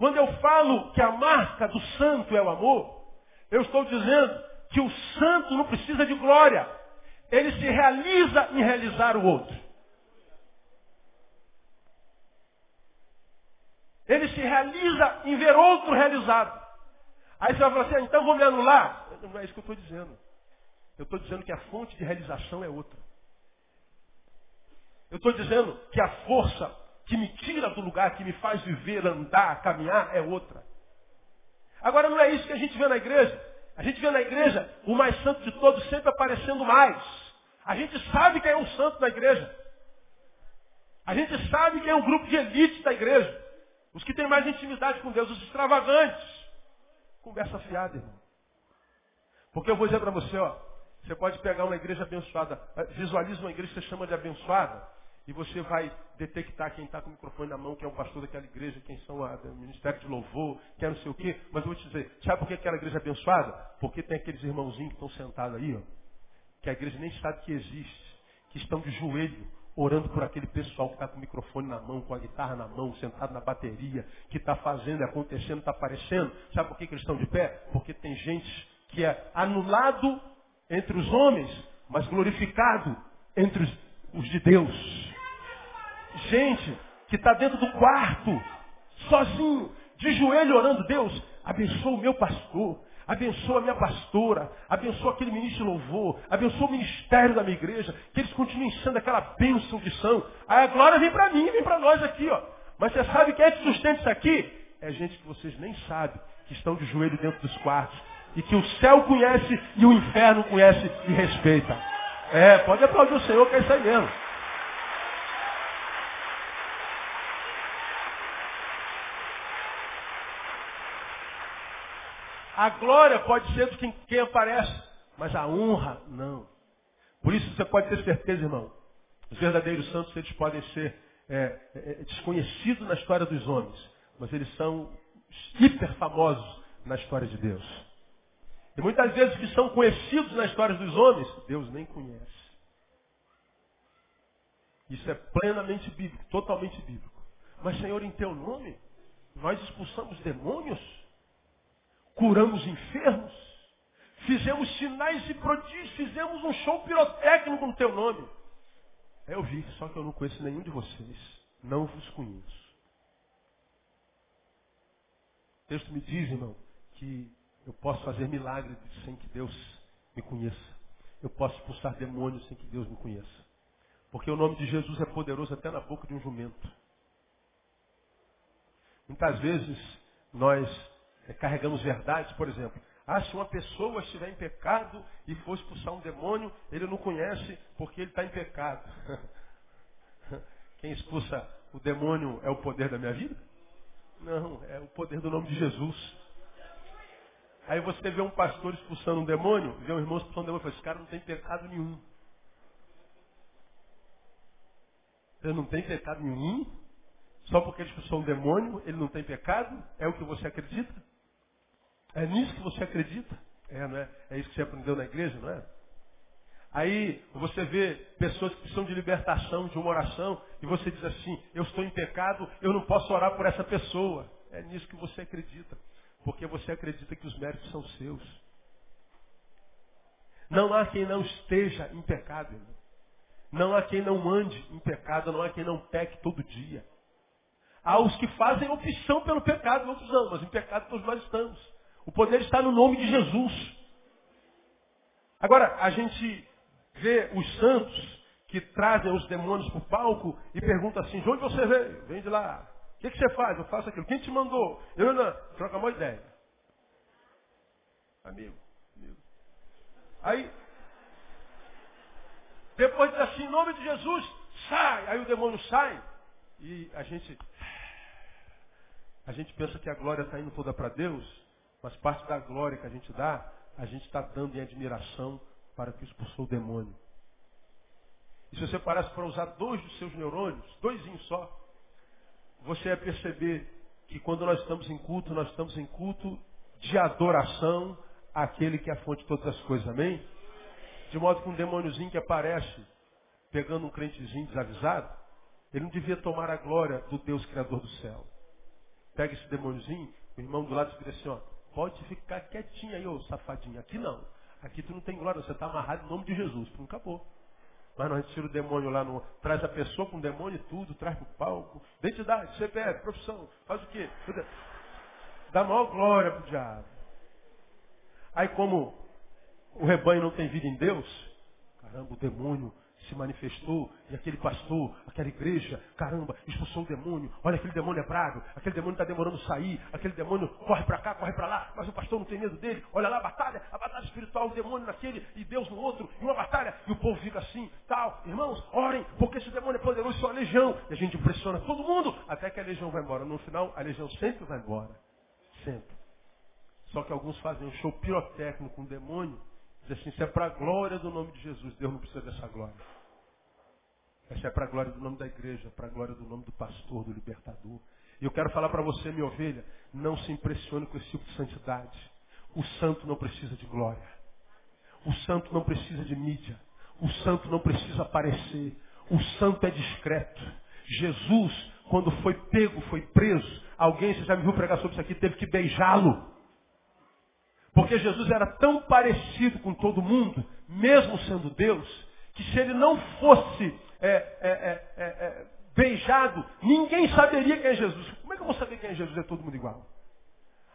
S1: Quando eu falo que a marca do santo é o amor, eu estou dizendo que o santo não precisa de glória. Ele se realiza em realizar o outro. Ele se realiza em ver outro realizado. Aí você vai falar assim, ah, então vou me anular. Não é isso que eu estou dizendo. Eu estou dizendo que a fonte de realização é outra. Eu estou dizendo que a força que me tira do lugar, que me faz viver, andar, caminhar, é outra. Agora não é isso que a gente vê na igreja. A gente vê na igreja o mais santo de todos sempre aparecendo mais. A gente sabe quem é o santo da igreja. A gente sabe quem é o grupo de elite da igreja. Os que têm mais intimidade com Deus, os extravagantes. Conversa fiada, irmão. Porque eu vou dizer para você, ó, você pode pegar uma igreja abençoada, visualiza uma igreja que você chama de abençoada, e você vai detectar quem está com o microfone na mão, quem é o pastor daquela igreja, quem são o ministério de louvor, quem é não sei o quê. Mas eu vou te dizer, sabe por que aquela igreja é abençoada? Porque tem aqueles irmãozinhos que estão sentados aí, ó, que a igreja nem sabe que existe, que estão de joelho, orando por aquele pessoal que está com o microfone na mão, com a guitarra na mão, sentado na bateria, que está fazendo, acontecendo, está aparecendo. Sabe por que, que eles estão de pé? Porque tem gente que é anulado entre os homens, mas glorificado entre os, os de Deus. Gente que está dentro do quarto, sozinho, de joelho orando, Deus, abençoa o meu pastor, abençoa a minha pastora, abençoa aquele ministro de louvor, abençoa o ministério da minha igreja, que eles continuem sendo aquela bênção de são. Aí a glória vem para mim, vem para nós aqui, ó. Mas você sabe quem é que sustenta isso aqui? É gente que vocês nem sabem, que estão de joelho dentro dos quartos. E que o céu conhece e o inferno conhece e respeita. É, pode aplaudir o Senhor, que é isso aí mesmo. A glória pode ser de quem, quem aparece, mas a honra não. Por isso você pode ter certeza, irmão. Os verdadeiros santos eles podem ser é, é, é, desconhecidos na história dos homens, mas eles são hiper famosos na história de Deus. E muitas vezes que são conhecidos na história dos homens, Deus nem conhece. Isso é plenamente bíblico, totalmente bíblico. Mas, Senhor, em teu nome, nós expulsamos demônios curamos enfermos, fizemos sinais e prodígios, fizemos um show pirotécnico no teu nome. Eu vi, só que eu não conheço nenhum de vocês. Não vos conheço. O texto me diz, irmão, que eu posso fazer milagres sem que Deus me conheça. Eu posso expulsar demônios sem que Deus me conheça. Porque o nome de Jesus é poderoso até na boca de um jumento. Muitas vezes nós é, carregamos verdades, por exemplo. Ah, se uma pessoa estiver em pecado e for expulsar um demônio, ele não conhece porque ele está em pecado. Quem expulsa o demônio é o poder da minha vida? Não, é o poder do nome de Jesus. Aí você vê um pastor expulsando um demônio, vê um irmão expulsando um demônio e fala, esse cara não tem pecado nenhum. Ele não tem pecado nenhum? Só porque ele expulsou um demônio, ele não tem pecado? É o que você acredita? É nisso que você acredita? É, não é? É isso que você aprendeu na igreja, não é? Aí você vê pessoas que precisam de libertação, de uma oração, e você diz assim, eu estou em pecado, eu não posso orar por essa pessoa. É nisso que você acredita. Porque você acredita que os méritos são seus. Não há quem não esteja em pecado, irmão. Não há quem não ande em pecado, não há quem não peque todo dia. Há os que fazem opção pelo pecado, outros não, mas em pecado todos nós estamos. O poder está no nome de Jesus. Agora, a gente vê os santos que trazem os demônios para o palco e pergunta assim, de onde você veio? Vem de lá. O que, que, você faz? Eu faço aquilo. Quem te mandou? Eu não. Troca uma ideia. Amigo, amigo. Aí, depois diz assim, em nome de Jesus, sai. Aí o demônio sai. E a gente, a gente pensa que a glória está indo toda para Deus. Mas parte da glória que a gente dá, a gente está dando em admiração para que expulsou o demônio. E se você parasse para usar dois dos seus neurônios, doisinhos só, você ia perceber que quando nós estamos em culto, nós estamos em culto de adoração àquele que é a fonte de todas as coisas. Amém? De modo que um demôniozinho que aparece pegando um crentezinho desavisado, ele não devia tomar a glória do Deus Criador do céu. Pega esse demôniozinho, o irmão do lado e diz assim, ó, pode ficar quietinho aí, ô safadinho. Aqui não. Aqui tu não tem glória, você está amarrado em nome de Jesus. Pronto, acabou. Mas gente tira o demônio lá, no, traz a pessoa com o demônio e tudo, traz para o palco. Identidade, CPF, profissão, faz o quê? Dá maior glória para o diabo. Aí como o rebanho não tem vida em Deus, caramba, o demônio se manifestou e aquele pastor, aquela igreja, caramba, expulsou o demônio. Olha, aquele demônio é bravo, aquele demônio está demorando sair, aquele demônio corre para cá, corre para lá, mas o pastor não tem medo dele. Olha lá a batalha, a batalha espiritual, o demônio naquele e Deus no outro, e uma batalha, e o povo fica assim, tal. Irmãos, orem, porque esse demônio é poderoso, isso é uma legião. E a gente impressiona todo mundo, até que a legião vai embora. No final, a legião sempre vai embora. Sempre. Só que alguns fazem um show pirotécnico com o demônio, dizem assim, isso é para a glória do nome de Jesus. Deus não precisa dessa glória. Essa é para a glória do nome da igreja, para a glória do nome do pastor, do libertador. E eu quero falar para você, minha ovelha, não se impressione com esse tipo de santidade. O santo não precisa de glória. O santo não precisa de mídia. O santo não precisa aparecer. O santo é discreto. Jesus, quando foi pego, foi preso, alguém, você já me viu pregar sobre isso aqui, teve que beijá-lo. Porque Jesus era tão parecido com todo mundo, mesmo sendo Deus, que se ele não fosse é é, é, é, é, beijado, ninguém saberia quem é Jesus. Como é que eu vou saber quem é Jesus? É todo mundo igual.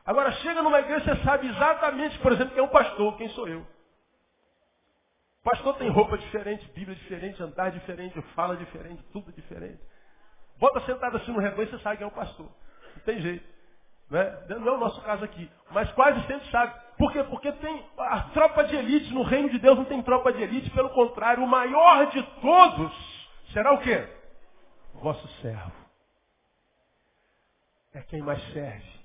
S1: Agora chega numa igreja, você sabe exatamente, por exemplo, quem é o pastor, quem sou eu. O pastor tem roupa diferente, Bíblia diferente, andar diferente, fala diferente, tudo diferente. Bota sentado assim no rebanho, você sabe quem é o pastor. Não tem jeito. Não é? não é o nosso caso aqui. Mas quase sempre sabe. Por quê? Porque tem a tropa de elite, no reino de Deus não tem tropa de elite, pelo contrário, o maior de todos será o quê? Vosso servo. É quem mais serve.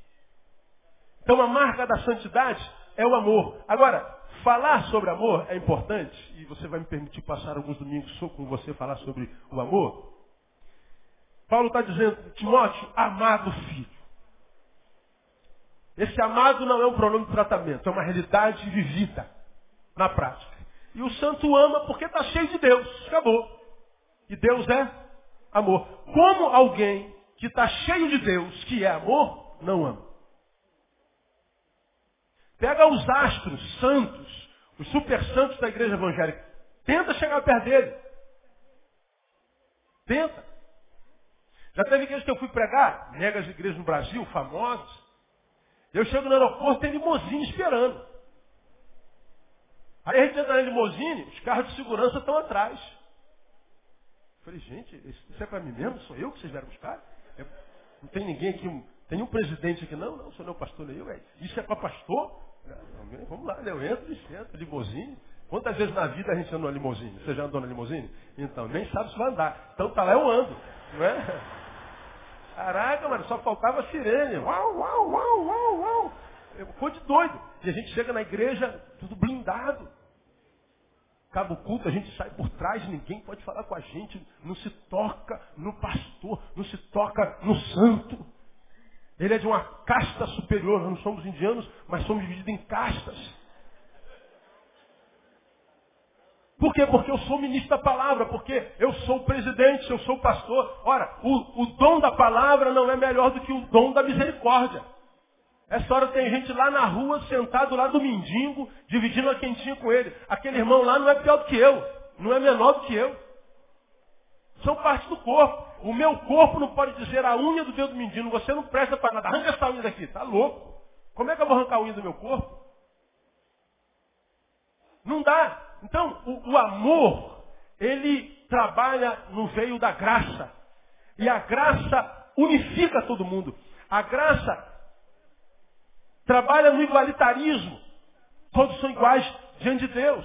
S1: Então a marca da santidade é o amor. Agora, falar sobre amor é importante, e você vai me permitir passar alguns domingos com você falar sobre o amor. Paulo está dizendo, Timóteo, amado filho. Esse amado não é um pronome de tratamento, é uma realidade vivida na prática. E o santo ama porque está cheio de Deus. Acabou. E Deus é amor. Como alguém que está cheio de Deus, que é amor, não ama? Pega os astros santos, os super santos da igreja evangélica. Tenta chegar perto dele. Tenta. Já teve igreja que eu fui pregar, megas igrejas no Brasil, famosas. Eu chego no aeroporto, tem limousine esperando. Aí a gente entra na limousine, os carros de segurança estão atrás. Falei, gente, isso é para mim mesmo? Sou eu que vocês vieram buscar? É, não tem ninguém aqui, tem um presidente aqui, não, não, sou não pastor nem eu, é, isso é para pastor? É, vamos lá, né? eu entro e sento, limousine. Quantas vezes na vida a gente anda na limousine? Você já andou na limousine? Então, nem sabe se vai andar. Então tá lá, eu ando. Não é? Caraca, mano, só faltava sirene. Uau, uau, uau, uau, uau. Ficou de doido. E a gente chega na igreja, tudo blindado. Acaba o culto, a gente sai por trás, ninguém pode falar com a gente, não se toca no pastor, não se toca no santo. Ele é de uma casta superior, nós não somos indianos, mas somos divididos em castas. Por quê? Porque eu sou ministro da palavra, porque eu sou presidente, eu sou pastor. Ora, o, o dom da palavra não é melhor do que o dom da misericórdia. Essa hora tem gente lá na rua, sentado lá do mendigo, dividindo a quentinha com ele. Aquele irmão lá não é pior do que eu, não é menor do que eu. São partes do corpo. O meu corpo não pode dizer a unha do dedo do mendigo, você não presta para nada. Arranca essa unha daqui, tá louco? Como é que eu vou arrancar a unha do meu corpo? Não dá. Então, o, o amor, ele trabalha no veio da graça. E a graça unifica todo mundo. A graça trabalha no igualitarismo. Todos são iguais diante de Deus.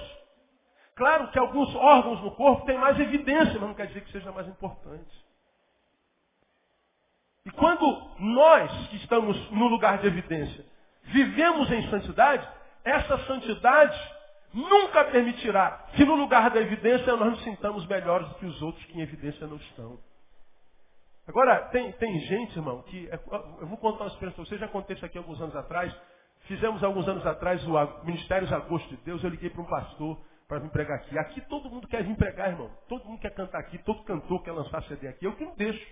S1: Claro que alguns órgãos no corpo têm mais evidência, mas não quer dizer que seja mais importante. E quando nós que estamos no lugar de evidência vivemos em santidade, essa santidade nunca permitirá que no lugar da evidência nós nos sintamos melhores do que os outros que em evidência não estão. Agora, tem, tem gente, irmão, que. É, eu vou contar uma experiência para você, já contei isso aqui alguns anos atrás. Fizemos alguns anos atrás o Ministérios Agosto de Deus. Eu liguei para um pastor para vir pregar aqui. Aqui todo mundo quer vir pregar, irmão. Todo mundo quer cantar aqui. Todo cantor quer lançar CD aqui. Eu que não deixo.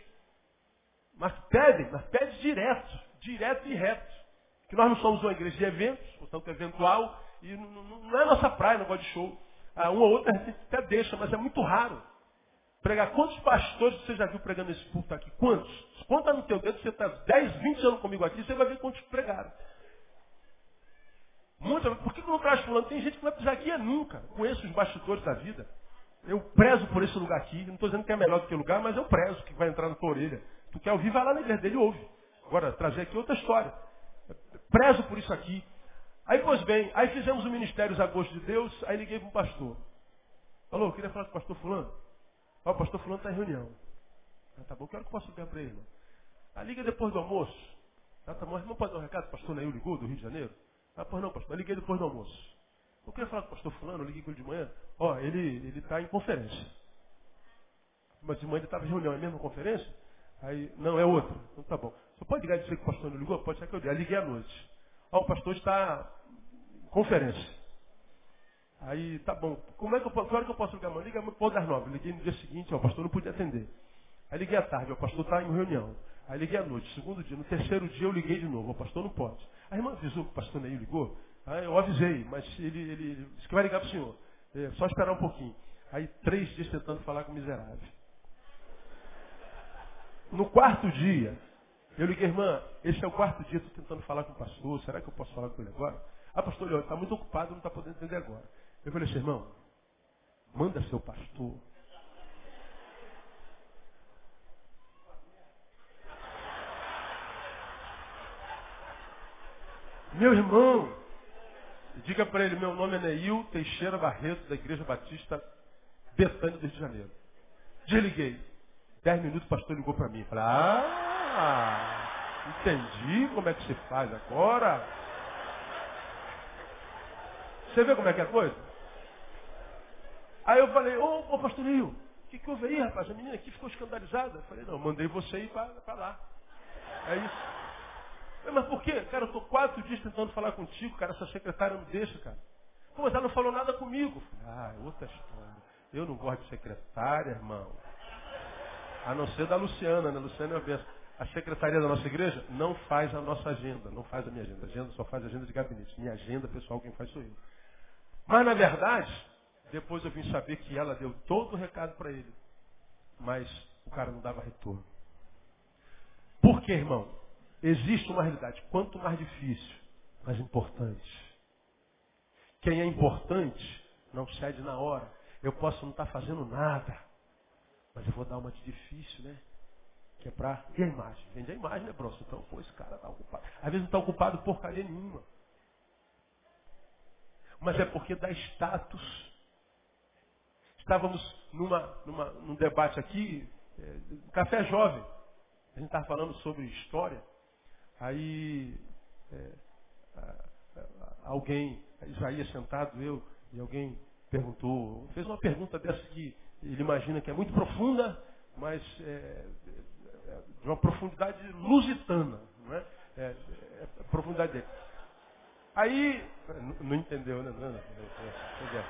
S1: Mas pedem, mas pede direto. Direto e reto. Que nós não somos uma igreja de eventos, portanto eventual. E não, não é nossa praia, não gosta de show. Ah, uma ou outra a gente até deixa, mas é muito raro. Pregar. Quantos pastores você já viu pregando esse culto aqui? Quantos? Conta no teu dedo, você está 10, 20 anos comigo aqui, você vai ver quantos pregaram. Muita, por que não traz fulano? Tem gente que não vai pisar aqui é nunca. Conheço os bastidores da vida. Eu prezo por esse lugar aqui. Não estou dizendo que é melhor do que o lugar, mas eu prezo que vai entrar na tua orelha. Tu quer ouvir, vai lá na igreja dele e ouve. Agora, trazer aqui outra história. Prezo por isso aqui. Aí, pois bem, aí fizemos o Ministério Agosto de Deus, aí liguei para um pastor. Falou, eu queria falar com o pastor fulano. Ó, o pastor fulano está em reunião. Ah, tá bom, que hora que eu posso ligar para ele, irmão? Ah, liga depois do almoço. Ah, tá bom, irmão pode dar um recado? Pastor Neil ligou do Rio de Janeiro? Ah, pois não, pastor. Eu liguei depois do almoço. Eu queria falar com o pastor fulano, eu liguei com ele de manhã. Ó, ele está em conferência. Mas de manhã ele estava em reunião, é a mesma conferência? Aí, não, é outra. Então tá bom. Você pode ligar e dizer que o pastor não ligou? Pode ser que eu liguei. Aí liguei à noite. Ó, o pastor está em conferência. Aí, tá bom. Como é que eu, hora que eu posso ligar? Mano, liga pode das nove. Liguei no dia seguinte, ó, o pastor não podia atender. Aí liguei à tarde, ó, o pastor está em reunião. Aí liguei à noite, segundo dia. No terceiro dia eu liguei de novo, o pastor não pode. A irmã avisou que o pastor Neil ligou? Aí eu avisei, mas ele, ele, disse que vai ligar para o senhor. É, só esperar um pouquinho. Aí três dias tentando falar com o miserável. No quarto dia, eu liguei, irmã, esse é o quarto dia, estou tentando falar com o pastor, será que eu posso falar com ele agora? Ah, pastor, ele está muito ocupado, não está podendo entender agora. Eu falei assim, irmão, manda seu pastor. Meu irmão, diga para ele, meu nome é Neil Teixeira Barreto, da Igreja Batista Betânia do Rio de Janeiro. Desliguei. Dez minutos o pastor ligou para mim. Falei, ah, entendi como é que se faz agora. Você vê como é que é a coisa? Aí eu falei, ô, ô pastor Nil, o que, que houve aí, rapaz? A menina aqui ficou escandalizada. Eu falei, não, mandei você ir para lá. É isso. Mas por quê? Cara, eu estou quatro dias tentando falar contigo, cara, essa secretária não deixa, cara. Pô, mas ela não falou nada comigo. Ah, é outra história. Eu não gosto de secretária, irmão. A não ser da Luciana, né? Luciana é uma A secretaria da nossa igreja não faz a nossa agenda, não faz a minha agenda. A agenda só faz a agenda de gabinete. Minha agenda, pessoal, quem faz sou eu. Mas, na verdade, depois eu vim saber que ela deu todo o recado para ele. Mas o cara não dava retorno. Por quê, irmão? Existe uma realidade. Quanto mais difícil, mais importante. Quem é importante não cede na hora. Eu posso não estar fazendo nada, mas eu vou dar uma de difícil, né? Que é para. E a imagem? Vende a imagem, né, Bronson? Então, pô, esse cara está ocupado. Às vezes não está ocupado porcaria nenhuma. Mas é porque dá status. Estávamos numa, numa, num debate aqui, é, café jovem. A gente estava falando sobre história. Aí é, alguém, ia sentado, eu, e alguém perguntou, fez uma pergunta dessa que ele imagina que é muito profunda, mas é, é, de uma profundidade lusitana, não é? É, é a profundidade dele. Aí, não, não entendeu, né? Não, não,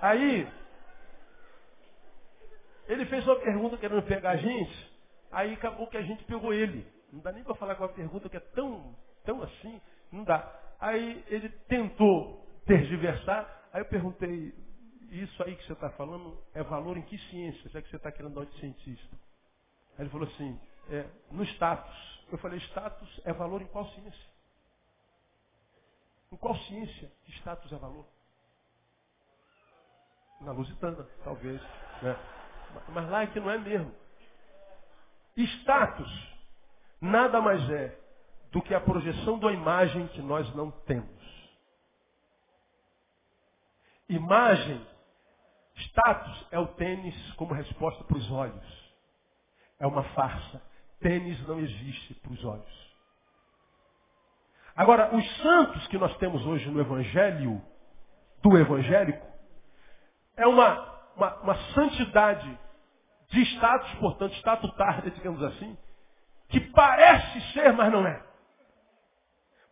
S1: Aí, ele fez uma pergunta querendo pegar a gente, aí acabou que a gente pegou ele. Não dá nem para falar com a pergunta que é tão, tão assim, não dá. Aí ele tentou tergiversar, aí eu perguntei, isso aí que você está falando é valor em que ciência, já que você está querendo dar de cientista? Aí ele falou assim, é, no status. Eu falei, status é valor em qual ciência? Em qual ciência status é valor? Na lusitana, talvez. Né? Mas lá é que não é mesmo. Status nada mais é do que a projeção de uma imagem que nós não temos. Imagem, status é o tênis como resposta para os olhos. É uma farsa. Tênis não existe para os olhos. Agora, os santos que nós temos hoje no Evangelho, do evangélico, é uma, uma, uma santidade de status, portanto, estatutária, digamos assim, que parece ser, mas não é.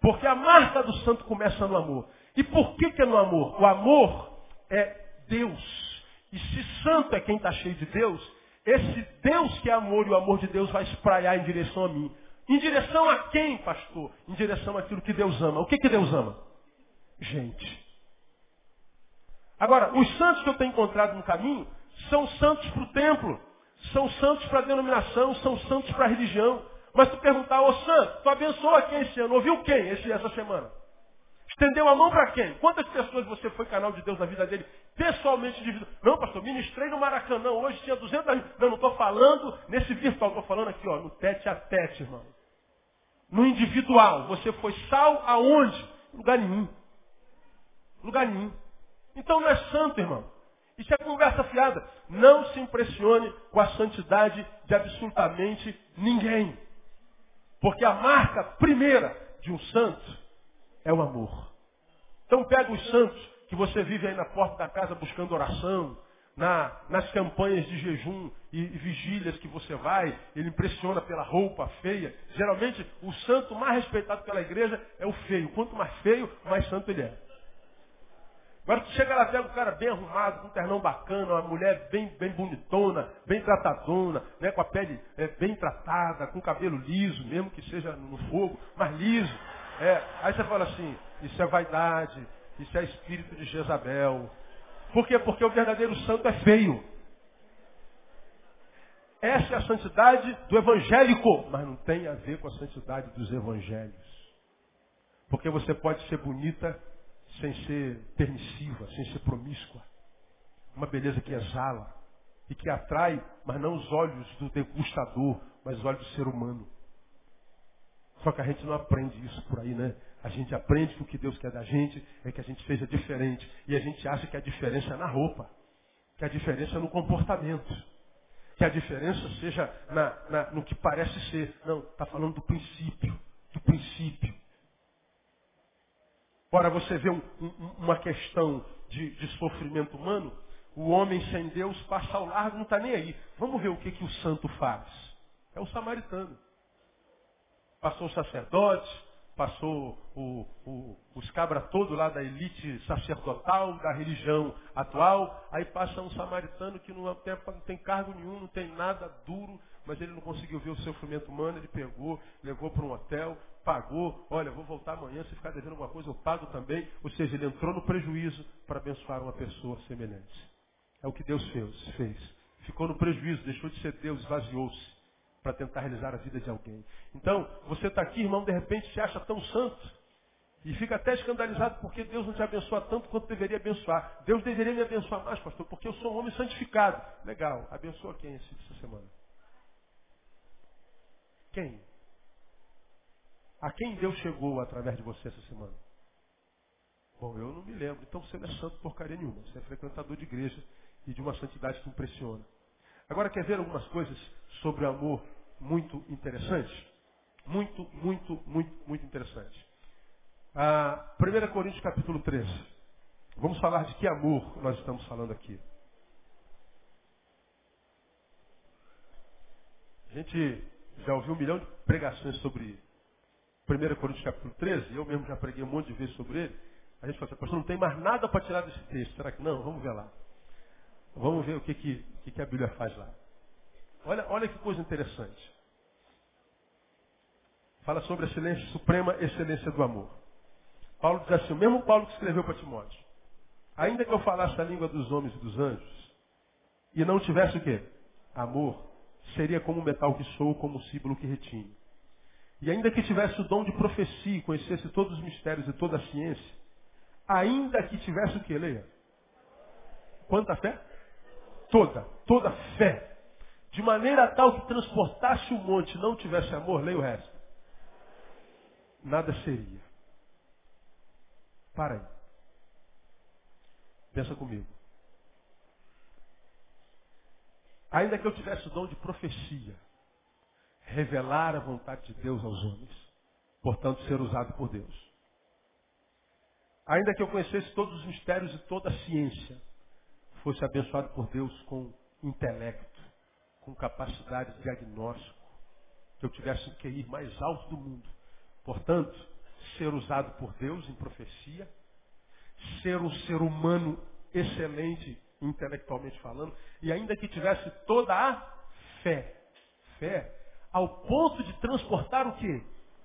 S1: Porque a marca do santo começa no amor. E por que, que é no amor? O amor é Deus. E se santo é quem está cheio de Deus, esse Deus que é amor e o amor de Deus vai espraiar em direção a mim. Em direção a quem, pastor? Em direção àquilo que Deus ama. O que, que Deus ama? Gente. Agora, os santos que eu tenho encontrado no caminho são santos para o templo, são santos para a denominação, são santos para a religião. Mas tu perguntar, ô santo, tu abençoa quem esse ano? Ouviu quem esse, essa semana? Estendeu a mão para quem? Quantas pessoas você foi canal de Deus na vida dele? Pessoalmente de vida. Não, pastor, ministrei no Maracanã. Hoje tinha 200 Não, não estou falando nesse virtual. Estou falando aqui, ó, no tete a tete, irmão. No individual. Você foi sal aonde? Lugar nenhum. Lugar nenhum. Então não é santo, irmão. Isso é conversa fiada. Não se impressione com a santidade de absolutamente ninguém. Porque a marca primeira de um santo é o amor. Então pega os santos que você vive aí na porta da casa buscando oração, na, nas campanhas de jejum e, e, vigílias que você vai, ele impressiona pela roupa feia. Geralmente, o santo mais respeitado pela igreja é o feio. Quanto mais feio, mais santo ele é. Agora tu chega lá, pega um cara bem arrumado, com um ternão bacana, uma mulher bem, bem bonitona, bem tratadona, né, com a pele é, bem tratada, com cabelo liso, mesmo que seja no fogo, mas liso. É, aí você fala assim, isso é vaidade, isso é espírito de Jezabel. Por quê? Porque o verdadeiro santo é feio. Essa é a santidade do evangélico, mas não tem a ver com a santidade dos evangelhos. Porque você pode ser bonita sem ser permissiva, sem ser promíscua. Uma beleza que exala e que atrai, mas não os olhos do degustador, mas os olhos do ser humano. Só que a gente não aprende isso por aí, né? A gente aprende que o que Deus quer da gente é que a gente seja diferente. E a gente acha que a diferença é na roupa, que a diferença é no comportamento, que a diferença seja na, na, no que parece ser. Não, está falando do princípio, do princípio. Ora, você vê um, um, uma questão de, de, sofrimento humano, o homem sem Deus passa ao largo, não está nem aí. Vamos ver o que, que o santo faz. É o samaritano. Passou o sacerdote, passou o, o, os cabra todo lá da elite sacerdotal, da religião atual, aí passa um samaritano que não tem, não tem cargo nenhum, não tem nada duro, mas ele não conseguiu ver o sofrimento humano, ele pegou, levou para um hotel, pagou, olha, vou voltar amanhã, se ficar devendo alguma coisa, eu pago também. Ou seja, ele entrou no prejuízo para abençoar uma pessoa semelhante. É o que Deus fez. fez. Ficou no prejuízo, deixou de ser Deus, esvaziou-se para tentar realizar a vida de alguém. Então, você está aqui, irmão, de repente se acha tão santo e fica até escandalizado porque Deus não te abençoa tanto quanto deveria abençoar. Deus deveria me abençoar mais, pastor, porque eu sou um homem santificado. Legal, abençoa quem essa semana? Quem? A quem Deus chegou através de você essa semana? Bom, eu não me lembro. Então você não é santo porcaria nenhuma. Você é frequentador de igreja e de uma santidade que impressiona. Agora quer ver algumas coisas sobre o amor muito interessantes? Muito, muito, muito, muito interessante. Ah, 1 Coríntios capítulo 13. Vamos falar de que amor nós estamos falando aqui. A gente já ouviu um milhão de pregações sobre 1 Coríntios capítulo 13, eu mesmo já preguei um monte de vezes sobre ele. A gente fala assim, pastor, não tem mais nada para tirar desse texto. Será que não? Vamos ver lá. Vamos ver o que, que, que a Bíblia faz lá. Olha, olha que coisa interessante. Fala sobre a excelência suprema, excelência do amor. Paulo diz assim, o mesmo Paulo que escreveu para Timóteo. Ainda que eu falasse a língua dos homens e dos anjos, e não tivesse o quê? Amor, seria como o metal que soa, como o símbolo que retine. E ainda que tivesse o dom de profecia e conhecesse todos os mistérios e toda a ciência, ainda que tivesse o que, leia? Quanta fé? Toda, toda fé. De maneira tal que transportasse o monte e não tivesse amor, leia o resto. Nada seria. Para aí. Pensa comigo. Ainda que eu tivesse o dom de profecia, revelar a vontade de Deus aos homens, portanto ser usado por Deus. Ainda que eu conhecesse todos os mistérios e toda a ciência, fosse abençoado por Deus com intelecto, com capacidade de diagnóstico, que eu tivesse o QI mais alto do mundo. Portanto, ser usado por Deus em profecia, ser um ser humano excelente intelectualmente falando, e ainda que tivesse toda a fé, fé, ao ponto de transportar o quê?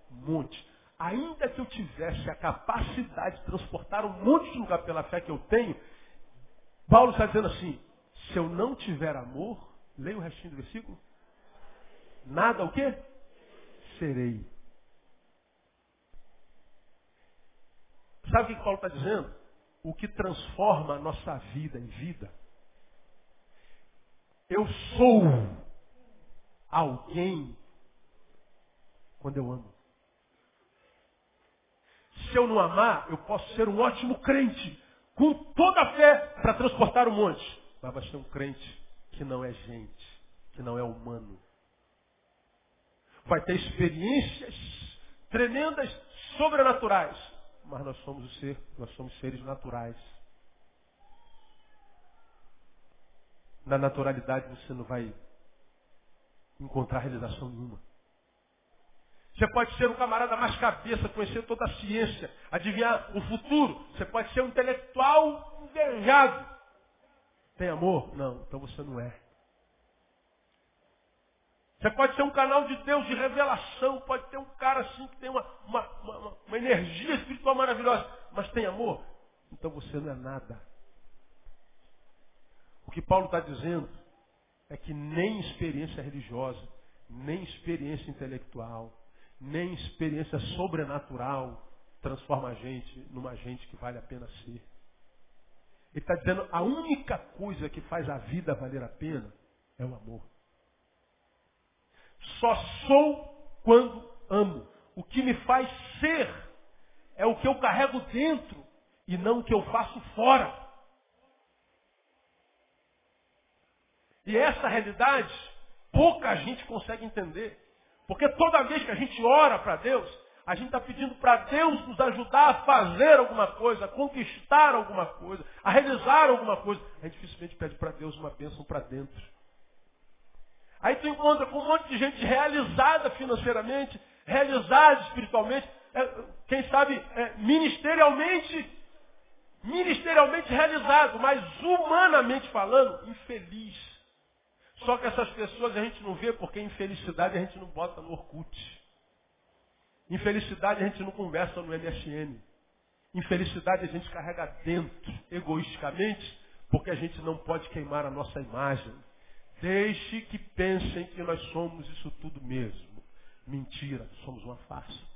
S1: Monte. Ainda que eu tivesse a capacidade de transportar um monte de lugar pela fé que eu tenho, Paulo está dizendo assim, se eu não tiver amor, leia o restinho do versículo, nada o quê? Serei. Sabe o que Paulo está dizendo? O que transforma a nossa vida em vida. Eu sou alguém quando eu amo. Se eu não amar, eu posso ser um ótimo crente, com toda a fé para transportar o monte. Mas vai ser um crente que não é gente, que não é humano. Vai ter experiências tremendas, sobrenaturais. Mas nós somos o ser, nós somos seres naturais. Na naturalidade você não vai encontrar realização nenhuma. Você pode ser um camarada mais cabeça, conhecer toda a ciência, adivinhar o futuro. Você pode ser um intelectual invejado. Tem amor? Não, então você não é. Você pode ser um canal de Deus de revelação, pode ter um cara assim que tem uma, uma, uma, uma energia espiritual maravilhosa, mas tem amor? Então você não é nada. O que Paulo está dizendo é que nem experiência religiosa, nem experiência intelectual, nem experiência sobrenatural transforma a gente numa gente que vale a pena ser. Ele está dizendo a única coisa que faz a vida valer a pena é o amor. Só sou quando amo. O que me faz ser é o que eu carrego dentro e não o que eu faço fora. E essa realidade, pouca gente consegue entender. Porque toda vez que a gente ora para Deus, a gente está pedindo para Deus nos ajudar a fazer alguma coisa, a conquistar alguma coisa, a realizar alguma coisa. A gente dificilmente pede para Deus uma bênção para dentro. Aí tu encontra com um monte de gente realizada financeiramente, realizada espiritualmente, é, quem sabe é, ministerialmente, ministerialmente realizado, mas humanamente falando, infeliz. Só que essas pessoas a gente não vê porque infelicidade a gente não bota no Orkut. Infelicidade a gente não conversa no MSN. Infelicidade a gente carrega dentro, egoisticamente, porque a gente não pode queimar a nossa imagem. Deixe que pensem que nós somos isso tudo mesmo. Mentira, somos uma farsa.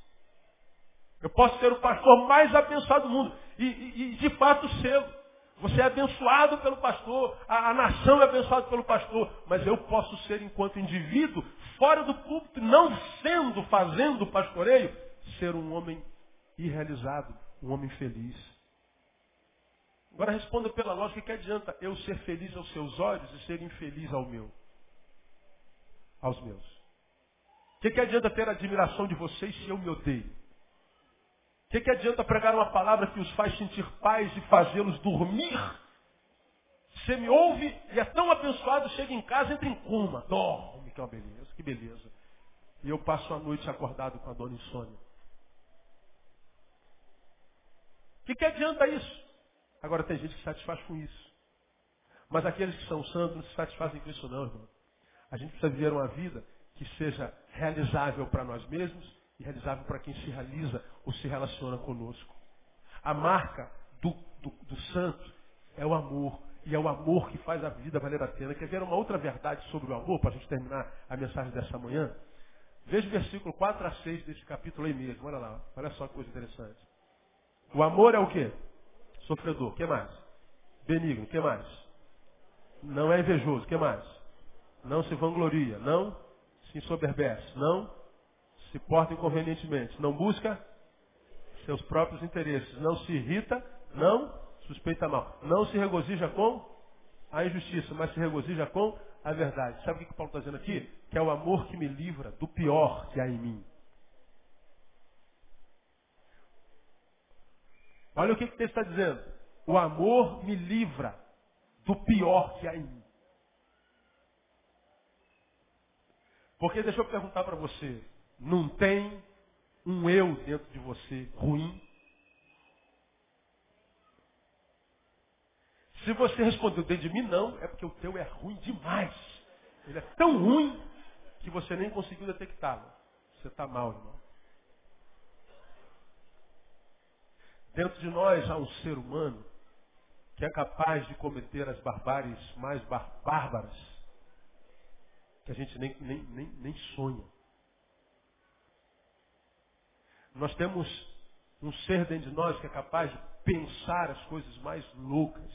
S1: Eu posso ser o pastor mais abençoado do mundo. E, e, e de fato ser. Você é abençoado pelo pastor, a, a, nação é abençoada pelo pastor, mas eu posso ser, enquanto indivíduo, fora do púlpito, não sendo, fazendo pastoreio, ser um homem irrealizado, um homem feliz. Agora responda pela lógica que adianta eu ser feliz aos seus olhos e ser infeliz ao meu, aos meus. O que, que adianta ter admiração de vocês se eu me odeio? O que, que adianta pregar uma palavra que os faz sentir paz e fazê-los dormir? Você me ouve e é tão abençoado, chega em casa, entra em coma. Dorme, que é uma beleza, que beleza. E eu passo a noite acordado com a dona insônia. O que, que adianta isso? Agora tem gente que se satisfaz com isso. Mas aqueles que são santos não se satisfazem com isso não, irmão. A gente precisa viver uma vida que seja realizável para nós mesmos e realizável para quem se realiza ou se relaciona conosco. A marca do, do, do santo é o amor. E é o amor que faz a vida valer a pena. Quer ver uma outra verdade sobre o amor, para a gente terminar a mensagem dessa manhã? Veja o versículo 4 a 6 desse capítulo aí mesmo. Olha lá, olha só que coisa interessante. O amor é o quê? Sofredor. Que mais? Benigno. Que mais? Não é invejoso. Que mais? Não se vangloria. Não se ensoberbece. Não se porta inconvenientemente, não busca seus próprios interesses, não se irrita, não suspeita mal, não se regozija com a injustiça, mas se regozija com a verdade. Sabe o que o Paulo está dizendo aqui? Que é o amor que me livra do pior que há em mim. Olha o que, que o texto está dizendo. O amor me livra do pior que há em mim. Porque deixa eu perguntar para você. Não tem um eu dentro de você ruim? Se você respondeu dentro de mim não, é porque o teu é ruim demais. Ele é tão ruim que você nem conseguiu detectá-lo. Você está mal, irmão. Dentro de nós há um ser humano que é capaz de cometer as barbáries mais bárbaras que a gente nem, nem, nem, nem sonha. Nós temos um ser dentro de nós que é capaz de pensar as coisas mais loucas.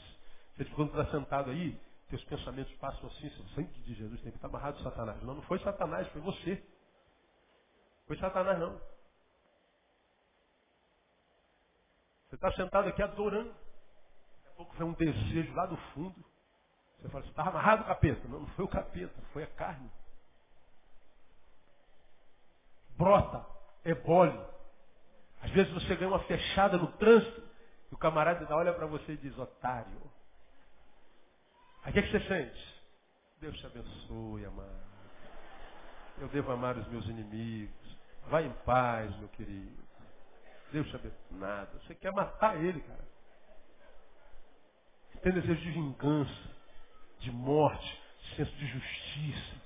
S1: Você quando está sentado aí, teus pensamentos passam assim, o sangue de Jesus tem que estar amarrado Satanás. Não, não foi Satanás, foi você. Foi Satanás não. Você está sentado aqui adorando. Daqui a pouco vem um desejo lá do fundo. Você fala, você está amarrado o capeta. Não, não foi o capeta, foi a carne. Brota, ebole. Às vezes você ganha uma fechada no trânsito e o camarada olha para você e diz, otário. Aí o que, é que você sente? Deus te abençoe, amado. Eu devo amar os meus inimigos. Vai em paz, meu querido. Deus te abençoe. Nada. Você quer matar ele, cara. Tem desejo de vingança, de morte, senso de justiça.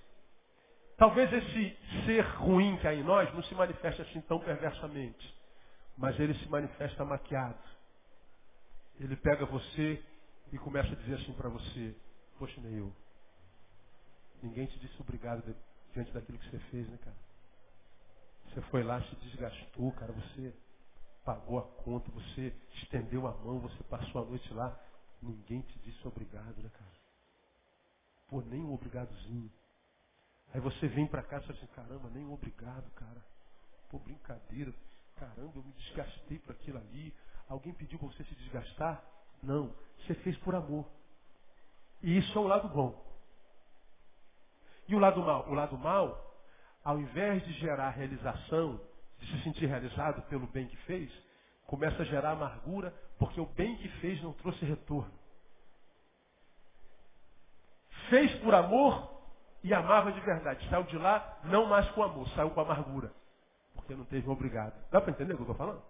S1: Talvez esse ser ruim que há em nós não se manifeste assim tão perversamente. Mas ele se manifesta maquiado. Ele pega você e começa a dizer assim para você, poxa, nem eu. Ninguém te disse obrigado diante daquilo que você fez, né, cara? Você foi lá, se desgastou, cara. Você pagou a conta, você estendeu a mão, você passou a noite lá. Ninguém te disse obrigado, né, cara? Pô, nem um obrigadozinho. Aí você vem para cá e fala assim, caramba, nem um obrigado, cara. Pô, brincadeira. Caramba, eu me desgastei para aquilo ali. Alguém pediu para você se desgastar? Não. Você fez por amor. E isso é o lado bom. E o lado mal? O lado mal, ao invés de gerar realização, de se sentir realizado pelo bem que fez, começa a gerar amargura porque o bem que fez não trouxe retorno. Fez por amor e amava de verdade. Saiu de lá não mais com amor, saiu com amargura. Porque não teve um obrigado. Dá para entender o que eu estou falando?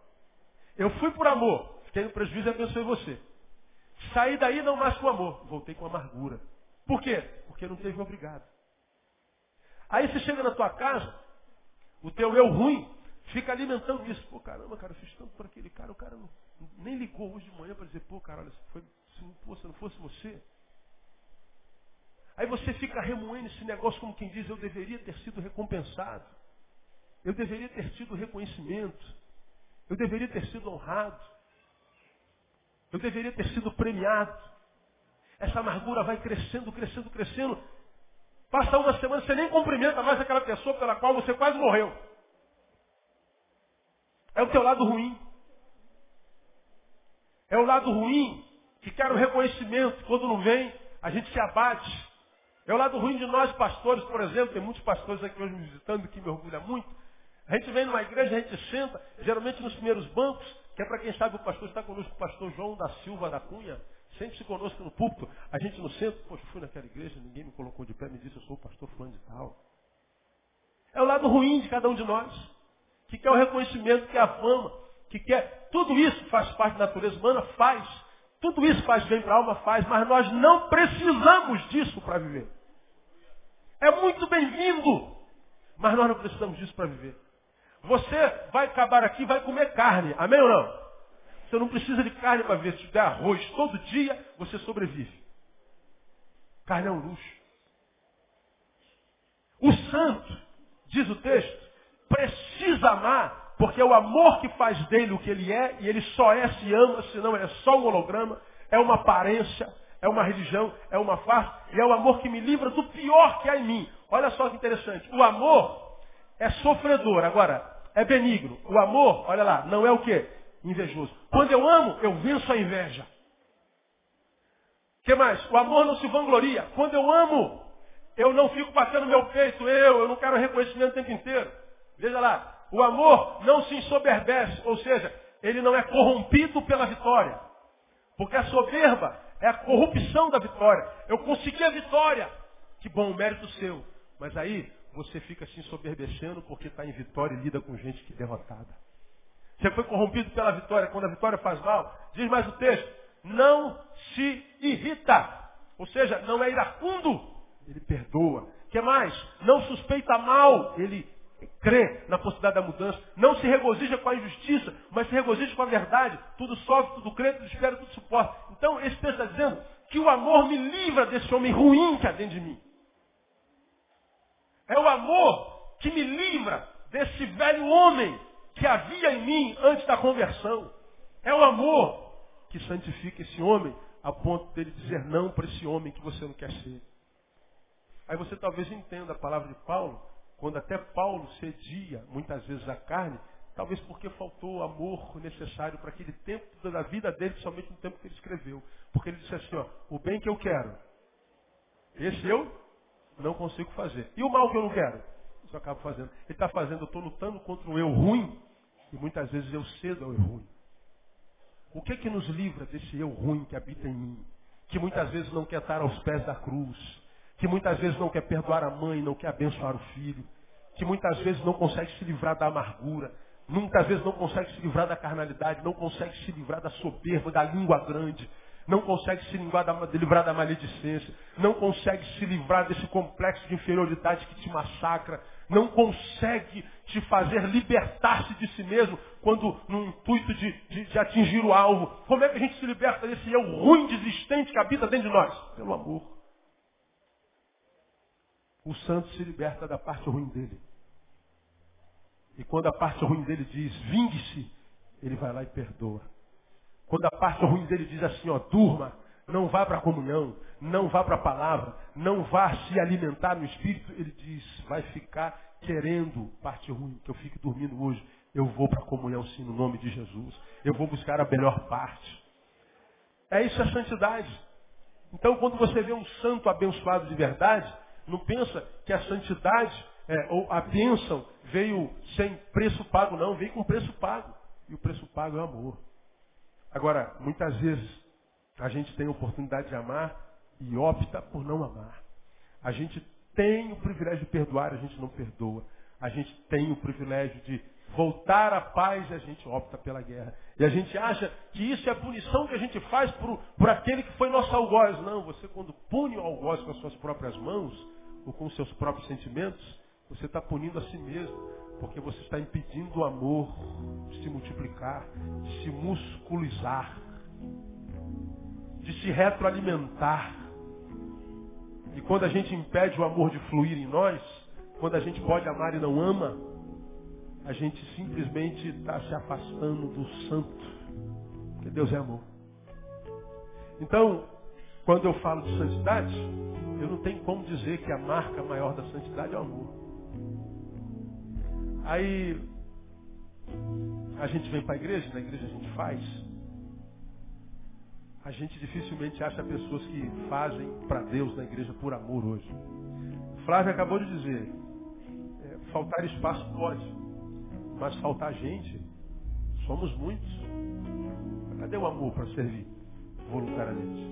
S1: Eu fui por amor, fiquei no prejuízo e abençoei você. Saí daí não mais com amor, voltei com amargura. Por quê? Porque não teve um obrigado. Aí você chega na tua casa, o teu eu ruim fica alimentando isso. Pô, caramba, cara, eu fiz tanto por aquele cara, o cara não, nem ligou hoje de manhã para dizer, pô, cara, olha, foi, se, pô, se não fosse você. Aí você fica remoendo esse negócio como quem diz, eu deveria ter sido recompensado. Eu deveria ter tido reconhecimento. Eu deveria ter sido honrado. Eu deveria ter sido premiado. Essa amargura vai crescendo, crescendo, crescendo. Passa uma semana, você nem cumprimenta mais aquela pessoa pela qual você quase morreu. É o teu lado ruim. É o lado ruim que quer o reconhecimento. Quando não vem, a gente se abate. É o lado ruim de nós, pastores, por exemplo. Tem muitos pastores aqui hoje me visitando, que me orgulha muito. A gente vem numa igreja, a gente senta, geralmente nos primeiros bancos, que é para quem sabe o pastor está conosco, o pastor João da Silva da Cunha, sempre-se conosco no púlpito. A gente no centro, poxa, fui naquela igreja, ninguém me colocou de pé, me disse, eu sou o pastor fulano de tal. É o lado ruim de cada um de nós, que quer o reconhecimento, que quer a fama, que quer. Tudo isso faz parte da natureza humana, faz. Tudo isso faz bem para a alma, faz, mas nós não precisamos disso para viver. É muito bem-vindo, mas nós não precisamos disso para viver. Você vai acabar aqui vai comer carne. Amém ou não? Você não precisa de carne para ver. Se tiver arroz todo dia, você sobrevive. Carne é um luxo. O santo, diz o texto, precisa amar, porque é o amor que faz dele o que ele é, e ele só é se ama, senão é só um holograma, é uma aparência, é uma religião, é uma farsa, e é o amor que me livra do pior que há em mim. Olha só que interessante. O amor é sofredor. Agora, é benigno. O amor, olha lá, não é o quê? Invejoso. Quando eu amo, eu venço a inveja. O que mais? O amor não se vangloria. Quando eu amo, eu não fico batendo meu peito, eu, eu não quero reconhecimento o tempo inteiro. Veja lá, o amor não se ensoberbece, ou seja, ele não é corrompido pela vitória. Porque a soberba é a corrupção da vitória. Eu consegui a vitória. Que bom, mérito seu. Mas aí você fica se ensoberbecendo porque está em vitória e lida com gente que é derrotada. Você foi corrompido pela vitória. Quando a vitória faz mal, diz mais o texto, não se irrita. Ou seja, não é iracundo. Ele perdoa. Que mais? Não suspeita mal. Ele crê na possibilidade da mudança. Não se regozija com a injustiça, mas se regozija com a verdade. Tudo sofre, tudo crê, tudo espera, tudo suporta. Então, esse texto está dizendo que o amor me livra desse homem ruim que há dentro de mim. É o amor que me livra desse velho homem que havia em mim antes da conversão. É o amor que santifica esse homem a ponto dele dizer não para esse homem que você não quer ser. Aí você talvez entenda a palavra de Paulo, quando até Paulo cedia muitas vezes a carne, talvez porque faltou o amor necessário para aquele tempo da vida dele, somente no tempo que ele escreveu. Porque ele disse assim, ó, o bem que eu quero, esse eu não consigo fazer. E o mal que eu não quero? Isso eu acabo fazendo. Ele está fazendo, eu estou lutando contra o eu ruim, e muitas vezes eu cedo ao eu ruim. O que é que nos livra desse eu ruim que habita em mim? Que muitas vezes não quer estar aos pés da cruz. Que muitas vezes não quer perdoar a mãe, não quer abençoar o filho. Que muitas vezes não consegue se livrar da amargura. Muitas vezes não consegue se livrar da carnalidade. Não consegue se livrar da soberba, da língua grande não consegue se livrar da, livrar da maledicência, não consegue se livrar desse complexo de inferioridade que te massacra, não consegue te fazer libertar-se de si mesmo quando no intuito de, de, de, atingir o alvo. Como é que a gente se liberta desse eu ruim desistente que habita dentro de nós? Pelo amor. O santo se liberta da parte ruim dele. E quando a parte ruim dele diz, vingue-se, ele vai lá e perdoa. Quando a parte ruim dele diz assim, ó, durma, não vá para a comunhão, não vá para a palavra, não vá se alimentar no espírito, ele diz, vai ficar querendo parte ruim, que eu fique dormindo hoje. Eu vou para a comunhão sim, no nome de Jesus. Eu vou buscar a melhor parte. É isso a santidade. Então, quando você vê um santo abençoado de verdade, não pensa que a santidade é, ou a bênção veio sem preço pago, não, veio com preço pago. E o preço pago é o amor. Agora, muitas vezes, a gente tem a oportunidade de amar e opta por não amar. A gente tem o privilégio de perdoar, a gente não perdoa. A gente tem o privilégio de voltar à paz e a gente opta pela guerra. E a gente acha que isso é a punição que a gente faz por, por aquele que foi nosso algoz. Não, você quando pune o algoz com as suas próprias mãos, ou com os seus próprios sentimentos, você está punindo a si mesmo. Porque você está impedindo o amor de se multiplicar, de se musculizar, de se retroalimentar. E quando a gente impede o amor de fluir em nós, quando a gente pode amar e não ama, a gente simplesmente está se afastando do santo. Porque Deus é amor. Então, quando eu falo de santidade, eu não tenho como dizer que a marca maior da santidade é o amor. Aí a gente vem para a igreja, na igreja a gente faz. A gente dificilmente acha pessoas que fazem para Deus na igreja por amor hoje. Flávio acabou de dizer, é, faltar espaço pode, mas faltar gente, somos muitos. Cadê o amor para servir voluntariamente?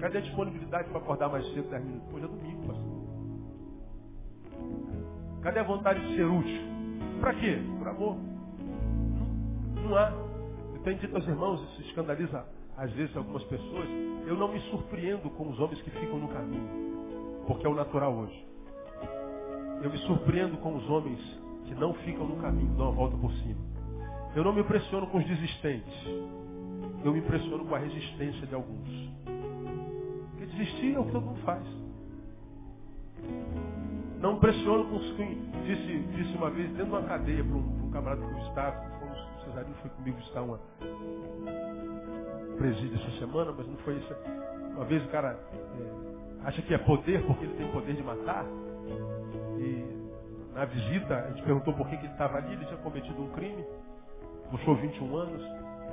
S1: Cadê a disponibilidade para acordar mais cedo 10 minutos? Hoje é domingo. Cadê a vontade de ser útil? Para quê? Por amor. Não, há. Eu tenho dito aos irmãos, isso escandaliza às vezes algumas pessoas, eu não me surpreendo com os homens que ficam no caminho, porque é o natural hoje. Eu me surpreendo com os homens que não ficam no caminho, dão a volta por cima. Eu não me impressiono com os desistentes. Eu me impressiono com a resistência de alguns. Porque desistir é o que todo mundo faz. Não pressiono com os que disse, disse uma vez dentro de uma cadeia para um, um, camarada que eu estava, fomos, o Cesarinho foi comigo visitar uma presídio essa semana, mas não foi isso. Uma vez o cara é, acha que é poder porque ele tem poder de matar. E na visita a gente perguntou por que, que ele estava ali, ele tinha cometido um crime, puxou 21 anos.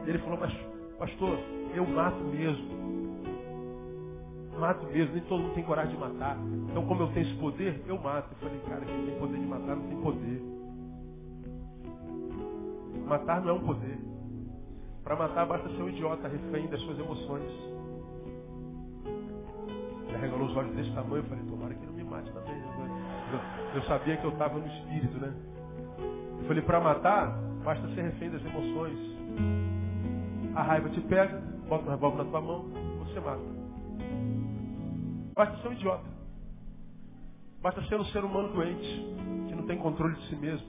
S1: E ele falou, mas pastor, eu mato mesmo mato mesmo, nem todo mundo tem coragem de matar. Então, como eu tenho esse poder, eu mato. Eu falei, cara, quem tem poder de matar não tem poder. Matar não é um poder. Para matar basta ser um idiota, refém das suas emoções. Ele regalou os olhos desse tamanho, eu falei, tomara que não me mate também. Eu, eu sabia que eu estava no espírito, né? Eu falei, para matar, basta ser refém das emoções. A raiva te pega, bota um revólver na tua mão, você mata. Basta ser um idiota. Basta ser um ser humano doente, que não tem controle de si mesmo.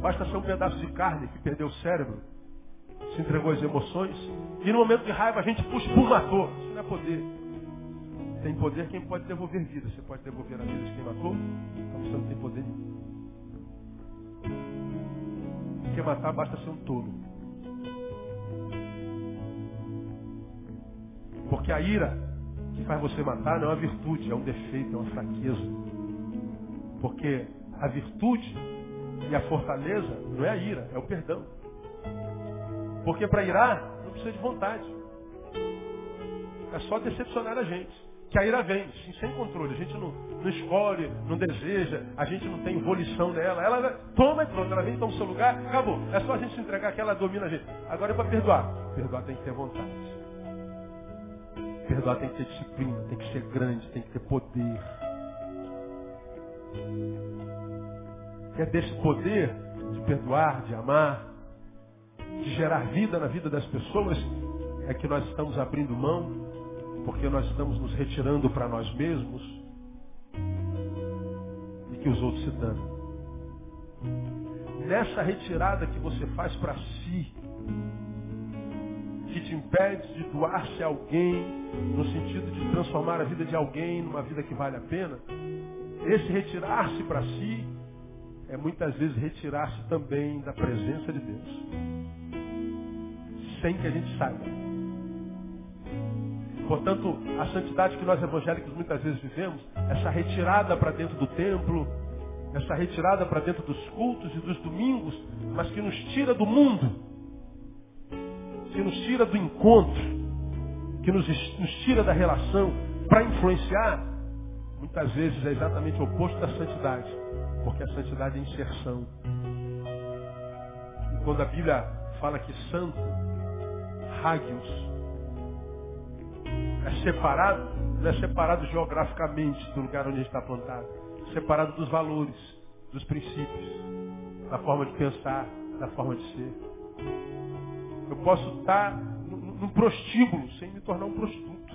S1: Basta ser um pedaço de carne que perdeu o cérebro, se entregou às emoções, e no momento de raiva a gente puxa, pum, matou. Isso não é poder. Tem poder quem pode devolver vida. Você pode devolver a vida de quem matou, então você não tem poder. Porque matar basta ser um tolo. Porque a ira que faz você matar não é uma virtude, é um defeito, é uma fraqueza. Porque a virtude e a fortaleza não é a ira, é o perdão. Porque para irar não precisa de vontade. É só decepcionar a gente. Que a ira vem, sim, sem controle. A gente não, não escolhe, não deseja, a gente não tem volição nela. Ela toma e pronto, ela vem, toma o seu lugar, acabou. É só a gente se entregar que ela domina a gente. Agora é para perdoar. Perdoar tem que ter vontade. Perdoar tem que ter disciplina, tem que ser grande, tem que ter poder. E é desse poder de perdoar, de amar, de gerar vida na vida das pessoas, é que nós estamos abrindo mão, porque nós estamos nos retirando para nós mesmos e que os outros se dão. Nessa retirada que você faz para si, que te impede de doar-se a alguém, no sentido de transformar a vida de alguém numa vida que vale a pena, esse retirar-se para si é muitas vezes retirar-se também da presença de Deus, sem que a gente saiba. Portanto, a santidade que nós evangélicos muitas vezes vivemos, essa retirada para dentro do templo, essa retirada para dentro dos cultos e dos domingos, mas que nos tira do mundo, que nos tira do encontro, que nos, nos tira da relação para influenciar, muitas vezes é exatamente o oposto da santidade, porque a santidade é inserção. E quando a Bíblia fala que santo, hagios, é separado, não é separado geograficamente do lugar onde a gente está plantado, é separado dos valores, dos princípios, da forma de pensar, da forma de ser. Eu posso estar num prostíbulo sem me tornar um prostituto.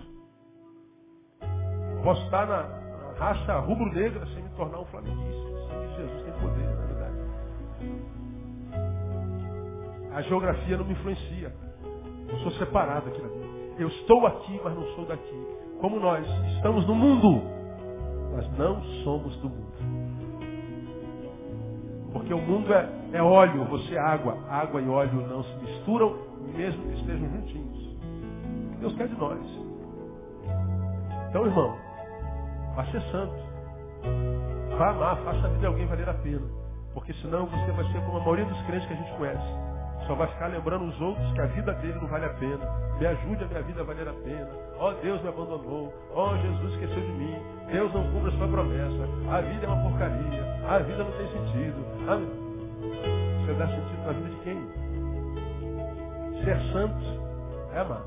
S1: Posso estar na, na raça rubro-negra sem me tornar um flamenguista. Jesus tem poder, na verdade. A geografia não me influencia. Eu sou separado aqui. Eu estou aqui, mas não sou daqui. Como nós estamos no mundo, mas não somos do mundo. Porque o mundo é, é óleo, você é água. Água e óleo não se misturam, mesmo que estejam juntinhos. Deus quer de nós. Então, irmão, vá ser santo. Vá amar, faça a vida de alguém valer a pena. Porque senão você vai ser como a maioria dos crentes que a gente conhece. Só vai ficar lembrando os outros que a vida dele não vale a pena. Me ajude a minha vida a valer a pena. Ó oh, Deus me abandonou. Ó oh, Jesus esqueceu de mim. Deus não cumpre a sua promessa. A vida é uma porcaria. A vida não tem sentido. A... Você dá sentido na vida de quem? Ser santo é amar.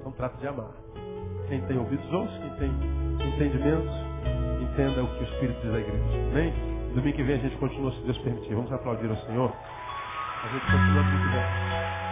S1: Então trata de amar. Quem tem ouvidos ouça, quem tem entendimentos, entenda o que o Espírito diz à igreja. Amém? Domingo que vem a gente continua, se Deus permitir. Vamos aplaudir ao Senhor. A gente continua aqui Aleluia.